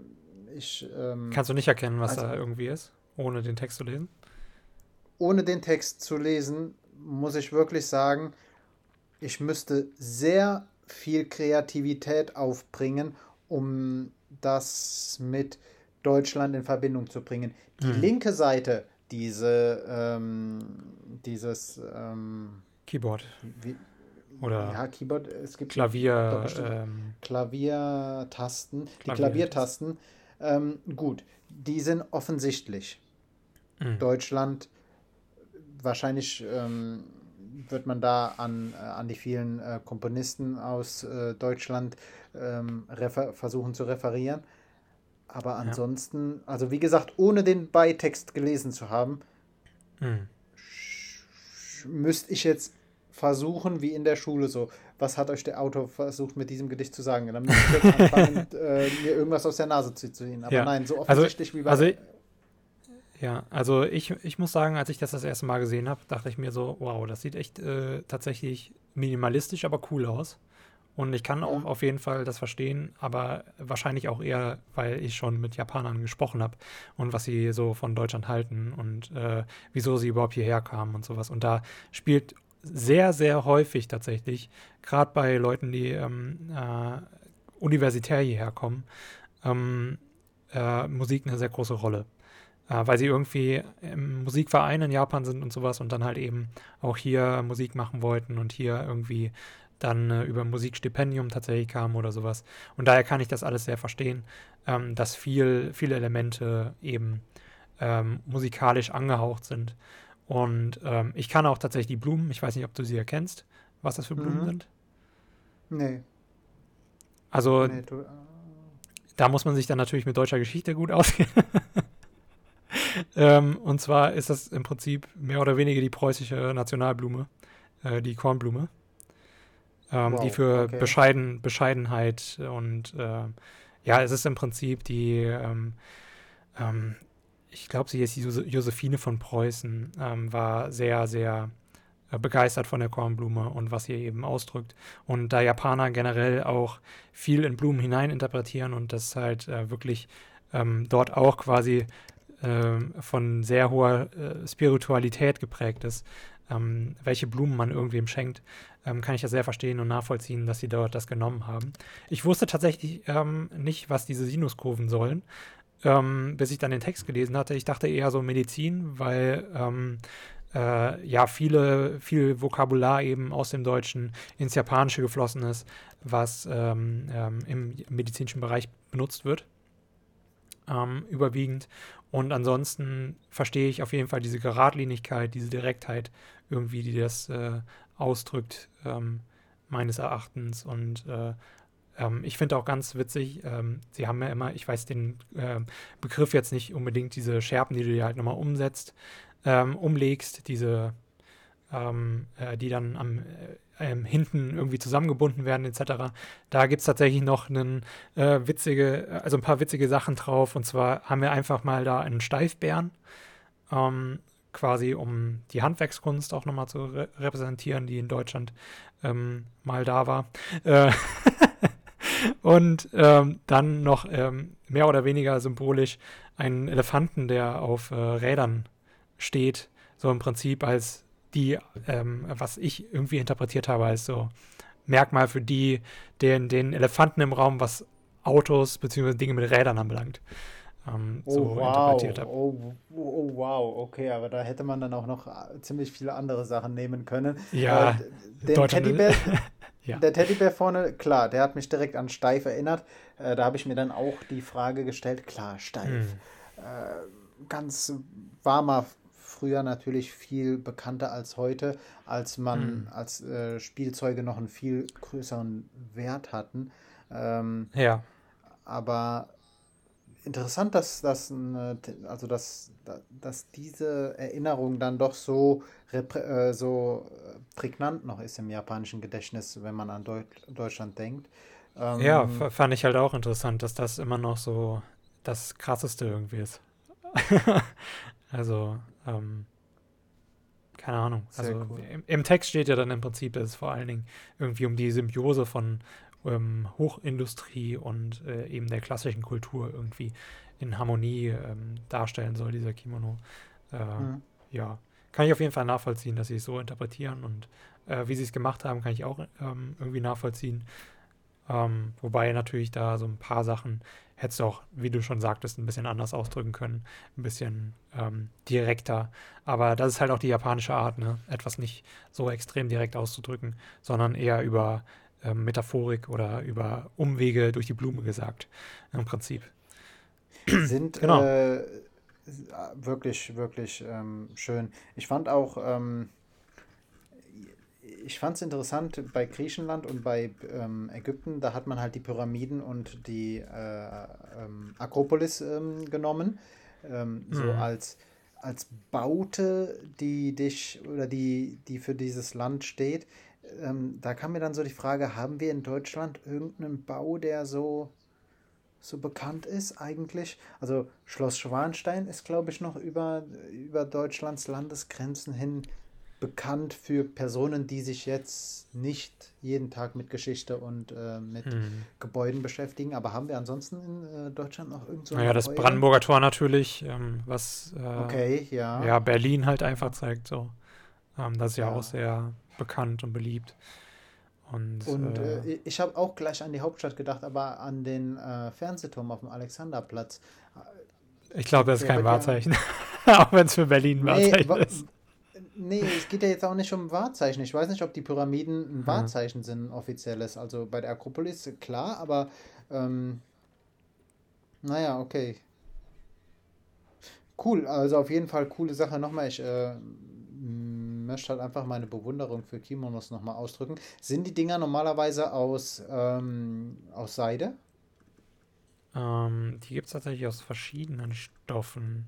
ich, ähm, Kannst du nicht erkennen, was Also- da irgendwie ist, ohne den Text zu lesen? Ohne den Text zu lesen, muss ich wirklich sagen, ich müsste sehr viel Kreativität aufbringen, um das mit Deutschland in Verbindung zu bringen. Die Mhm. linke Seite, diese, ähm, dieses, ähm, Keyboard wie, oder ja, Keyboard, es gibt Klavier. Ähm, Klaviertasten, die Klavier. Klaviertasten, ähm, gut, die sind offensichtlich. mh. Deutschland, wahrscheinlich ähm, wird man da an, äh, an die vielen äh, Komponisten aus äh, Deutschland ähm, versuchen zu referieren. Aber ansonsten, also wie gesagt, ohne den Beitext gelesen zu haben, Mh. sch- müsste ich jetzt versuchen, wie in der Schule so, was hat euch der Autor versucht mit diesem Gedicht zu sagen? Dann müsste ich jetzt anfangen, äh, mir irgendwas aus der Nase zu ziehen. Aber Ja. nein, so Also- offensichtlich wie bei also Ja, also ich, ich muss sagen, als ich das das erste Mal gesehen habe, dachte ich mir so, wow, das sieht echt äh, tatsächlich minimalistisch, aber cool aus. Und ich kann auch Mhm. auf jeden Fall das verstehen, aber wahrscheinlich auch eher, weil ich schon mit Japanern gesprochen habe und was sie so von Deutschland halten und äh, wieso sie überhaupt hierher kamen und sowas. Und da spielt sehr, sehr häufig tatsächlich, gerade bei Leuten, die ähm, äh, universitär hierher kommen, ähm, äh, Musik eine sehr große Rolle weil sie irgendwie im Musikverein in Japan sind und sowas und dann halt eben auch hier Musik machen wollten und hier irgendwie dann äh, über Musikstipendium tatsächlich kamen oder sowas. Und daher kann ich das alles sehr verstehen, ähm, dass viel, viele Elemente eben ähm, musikalisch angehaucht sind. Und ähm, ich kann auch tatsächlich die Blumen, ich weiß nicht, ob du sie erkennst, was das für Blumen Mhm. sind. Nee, Also nee, du, äh, Da muss man sich dann natürlich mit deutscher Geschichte gut auskennen. Ähm, und zwar ist das im Prinzip mehr oder weniger die preußische Nationalblume, äh, die Kornblume, ähm, die Wow, für okay. Bescheiden, Bescheidenheit und äh, ja, es ist im Prinzip die, ähm, ähm, ich glaube, sie ist die Jose- Josephine von Preußen, ähm, war sehr, sehr äh, begeistert von der Kornblume und was sie eben ausdrückt. Und da Japaner generell auch viel in Blumen hineininterpretieren und das halt äh, wirklich ähm, dort auch quasi von sehr hoher äh, Spiritualität geprägt ist, ähm, welche Blumen man irgendwem schenkt, ähm, kann ich das sehr verstehen und nachvollziehen, dass sie dort das genommen haben. Ich wusste tatsächlich ähm, nicht, was diese Sinuskurven sollen, ähm, bis ich dann den Text gelesen hatte. Ich dachte eher so Medizin, weil ähm, äh, ja viele, viel Vokabular eben aus dem Deutschen ins Japanische geflossen ist, was ähm, ähm, im medizinischen Bereich benutzt wird. Ähm, überwiegend. Und ansonsten verstehe ich auf jeden Fall diese Geradlinigkeit, diese Direktheit irgendwie, die das äh, ausdrückt, ähm, meines Erachtens. Und äh, ähm, ich finde auch ganz witzig, ähm, sie haben ja immer, ich weiß den ähm, Begriff jetzt nicht unbedingt, diese Scherben, die du dir halt nochmal umsetzt, ähm, umlegst, diese, ähm, äh, die dann am äh, ähm, hinten irgendwie zusammengebunden werden, etc. Da gibt es tatsächlich noch einen äh, witzige, also ein paar witzige Sachen drauf. Und zwar haben wir einfach mal da einen Steifbären, ähm, quasi um die Handwerkskunst auch nochmal zu re repräsentieren, die in Deutschland ähm, mal da war. Äh, und ähm, dann noch ähm, mehr oder weniger symbolisch einen Elefanten, der auf äh, Rädern steht, so im Prinzip als die, ähm, was ich irgendwie interpretiert habe, als so Merkmal für die, den, den Elefanten im Raum, was Autos bzw. Dinge mit Rädern anbelangt. Ähm, Oh, so wow. interpretiert habe. Oh, oh, wow. Okay, aber da hätte man dann auch noch äh, ziemlich viele andere Sachen nehmen können. Ja, Äh, den Teddybär, Ja. Der Teddybär vorne, klar, der hat mich direkt an Steif erinnert. Äh, da habe ich mir dann auch die Frage gestellt, klar, Steif. Hm. Äh, ganz warmer früher natürlich viel bekannter als heute, als man, Mhm. als äh, Spielzeuge noch einen viel größeren Wert hatten. Ähm, Ja, aber interessant, dass, dass, also dass, dass diese Erinnerung dann doch so, äh, so äh, prägnant noch ist im japanischen Gedächtnis, wenn man an Deut Deutschland denkt. ja, Ähm, f- fand ich halt auch interessant, dass das immer noch so das Krasseste irgendwie ist. Also, ähm, keine Ahnung. sehr Also cool. im, im Text steht ja dann im Prinzip, dass es vor allen Dingen irgendwie um die Symbiose von ähm, Hochindustrie und äh, eben der klassischen Kultur irgendwie in Harmonie ähm, darstellen soll, dieser Kimono. Äh, Mhm. ja, kann ich auf jeden Fall nachvollziehen, dass sie es so interpretieren und äh, wie sie es gemacht haben, kann ich auch ähm, irgendwie nachvollziehen. Ähm, wobei natürlich da so ein paar Sachen hättest du auch, wie du schon sagtest, ein bisschen anders ausdrücken können, ein bisschen ähm, direkter. Aber das ist halt auch die japanische Art, ne? Etwas nicht so extrem direkt auszudrücken, sondern eher über ähm, Metaphorik oder über Umwege durch die Blume gesagt, im Prinzip. sind Genau. äh, wirklich, wirklich ähm, schön. Ich fand auch, ähm, ich fand es interessant bei Griechenland und bei ähm, Ägypten, da hat man halt die Pyramiden und die äh, ähm, Akropolis ähm, genommen, ähm, so Mhm. als, als Baute, die dich oder die, die für dieses Land steht. Ähm, da kam mir dann so die Frage, haben wir in Deutschland irgendeinen Bau, der so so bekannt ist eigentlich. Also Schloss Schwanstein ist, glaube ich, noch über, über Deutschlands Landesgrenzen hin bekannt für Personen, die sich jetzt nicht jeden Tag mit Geschichte und äh, mit Hm. Gebäuden beschäftigen. Aber haben wir ansonsten in äh, Deutschland noch irgend so Naja, das Gebäude? Brandenburger Tor natürlich, ähm, was äh, Okay, ja. ja Berlin halt einfach zeigt so. Ähm, das ist ja, Ja. auch sehr bekannt und beliebt. Und, Und äh, äh, ich habe auch gleich an die Hauptstadt gedacht, aber an den äh, Fernsehturm auf dem Alexanderplatz. ich glaube, das ist kein Wahrzeichen. auch wenn es für Berlin ein Wahrzeichen wa- ist. Nee, es geht ja jetzt auch nicht um Wahrzeichen. Ich weiß nicht, ob die Pyramiden ein Hm. Wahrzeichen sind, offizielles. Also bei der Akropolis klar, aber ähm, naja, okay. Cool, also auf jeden Fall coole Sache. Nochmal, ich äh, möchte halt einfach meine Bewunderung für Kimonos nochmal ausdrücken. Sind die Dinger normalerweise aus, ähm, aus Seide? Ähm, die gibt es tatsächlich aus verschiedenen Stoffen.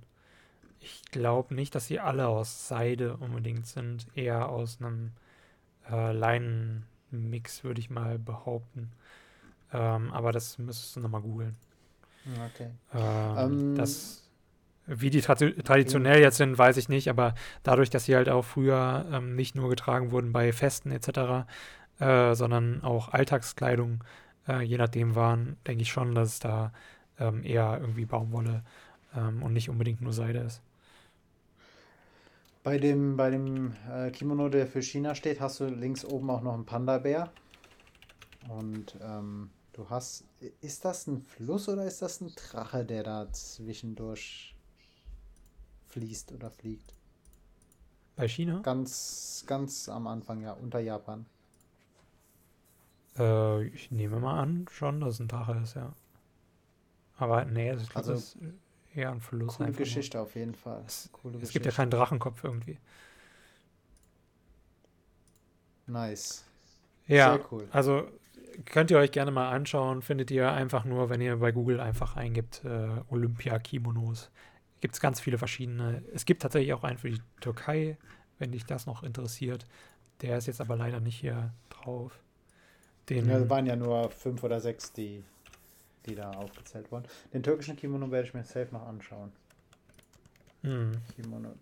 Ich glaube nicht, dass sie alle aus Seide unbedingt sind. Eher aus einem äh, Leinenmix, würde ich mal behaupten. Ähm, aber das müsstest du nochmal googeln. Okay. Ähm, Ähm, das, wie die tradi- traditionell jetzt sind, weiß ich nicht, aber dadurch, dass sie halt auch früher ähm, nicht nur getragen wurden bei Festen etc., äh, sondern auch Alltagskleidung, äh, je nachdem waren, denke ich schon, dass es da ähm, eher irgendwie Baumwolle ähm, und nicht unbedingt nur Seide ist. Bei dem, bei dem äh, Kimono, der für China steht, hast du links oben auch noch einen Panda-Bär. Und ähm, du hast. Ist das ein Fluss oder ist das ein Drache, der da zwischendurch fließt oder fliegt? Bei China? Ganz, ganz am Anfang, ja, unter Japan. Äh, ich nehme mal an, schon, dass es ein Drache ist, ja. Aber nee, ich glaube, Also, das ist eher ein Fluss. Coole einfach nur. Geschichte auf jeden Fall. Es, es gibt ja Geschichte. keinen Drachenkopf irgendwie. Nice. Ja, Sehr cool. also könnt ihr euch gerne mal anschauen. Findet ihr einfach nur, wenn ihr bei Google einfach eingibt, äh, Olympia-Kimonos. Gibt es ganz viele verschiedene. Es gibt tatsächlich auch einen für die Türkei, wenn dich das noch interessiert. Der ist jetzt aber leider nicht hier drauf. Den, Ja, es waren ja nur fünf oder sechs, die, die da aufgezählt wurden. Den türkischen Kimono werde ich mir safe noch anschauen. Hm, Kimono.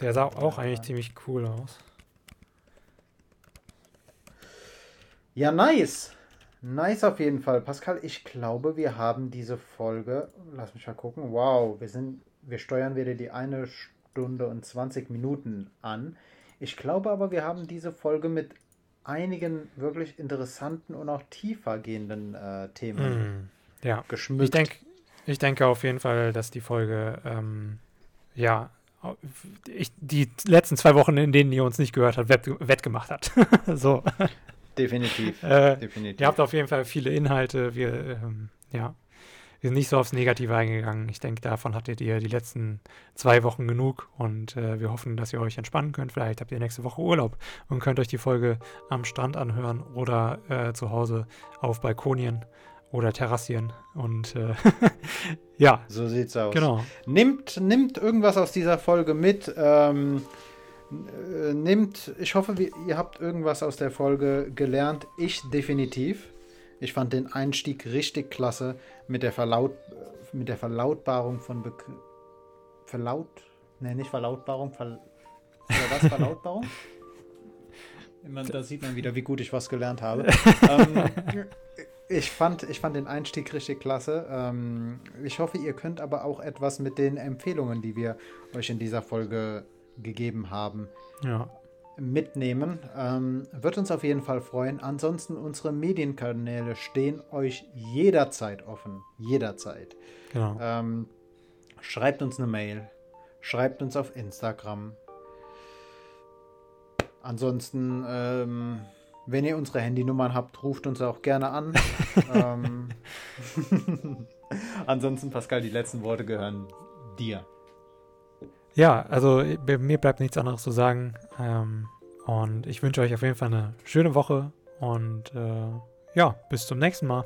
der sah auch eigentlich ziemlich cool aus. Ja, nice. Nice auf jeden Fall. Pascal, ich glaube, wir haben diese Folge. Lass mich mal gucken. Wow, wir sind, wir steuern wieder die eine Stunde und 20 Minuten an. Ich glaube aber, wir haben diese Folge mit einigen wirklich interessanten und auch tiefer gehenden äh, Themen Hm, ja, geschmückt. ich denke ich denke auf jeden Fall, dass die Folge, ähm, ja, ich, die letzten zwei Wochen, in denen ihr uns nicht gehört habt, wett, wettgemacht hat. so. Definitiv. Äh, Definitiv. Ihr habt auf jeden Fall viele Inhalte. Wir, ähm, ja, wir sind nicht so aufs Negative eingegangen. Ich denke, davon hattet ihr die letzten zwei Wochen genug und äh, wir hoffen, dass ihr euch entspannen könnt. Vielleicht habt ihr nächste Woche Urlaub und könnt euch die Folge am Strand anhören oder äh, zu Hause auf Balkonien oder Terrassien. Und äh, ja. So sieht's aus. Genau. Nimmt, nimmt irgendwas aus dieser Folge mit. Ähm, äh, nimmt, ich hoffe, ihr habt irgendwas aus der Folge gelernt. Ich definitiv. Ich fand den Einstieg richtig klasse mit der, Verlaut, mit der Verlautbarung von Be Verlaut. Ne, nicht Verlautbarung. Ver was? Verlautbarung? da sieht man wieder, wie gut ich was gelernt habe. ähm, ich, fand, ich fand den Einstieg richtig klasse. Ähm, ich hoffe, ihr könnt aber auch etwas mit den Empfehlungen, die wir euch in dieser Folge gegeben haben, ja mitnehmen. Ähm, wird uns auf jeden Fall freuen. Ansonsten, unsere Medienkanäle stehen euch jederzeit offen. Jederzeit. Genau. Ähm, schreibt uns eine Mail. Schreibt uns auf Instagram. Ansonsten, ähm, wenn ihr unsere Handynummern habt, ruft uns auch gerne an. ähm, Ansonsten, Pascal, die letzten Worte gehören dir. Ja, also mir bleibt nichts anderes zu sagen. Ähm, und ich wünsche euch auf jeden Fall eine schöne Woche und äh, ja, bis zum nächsten Mal.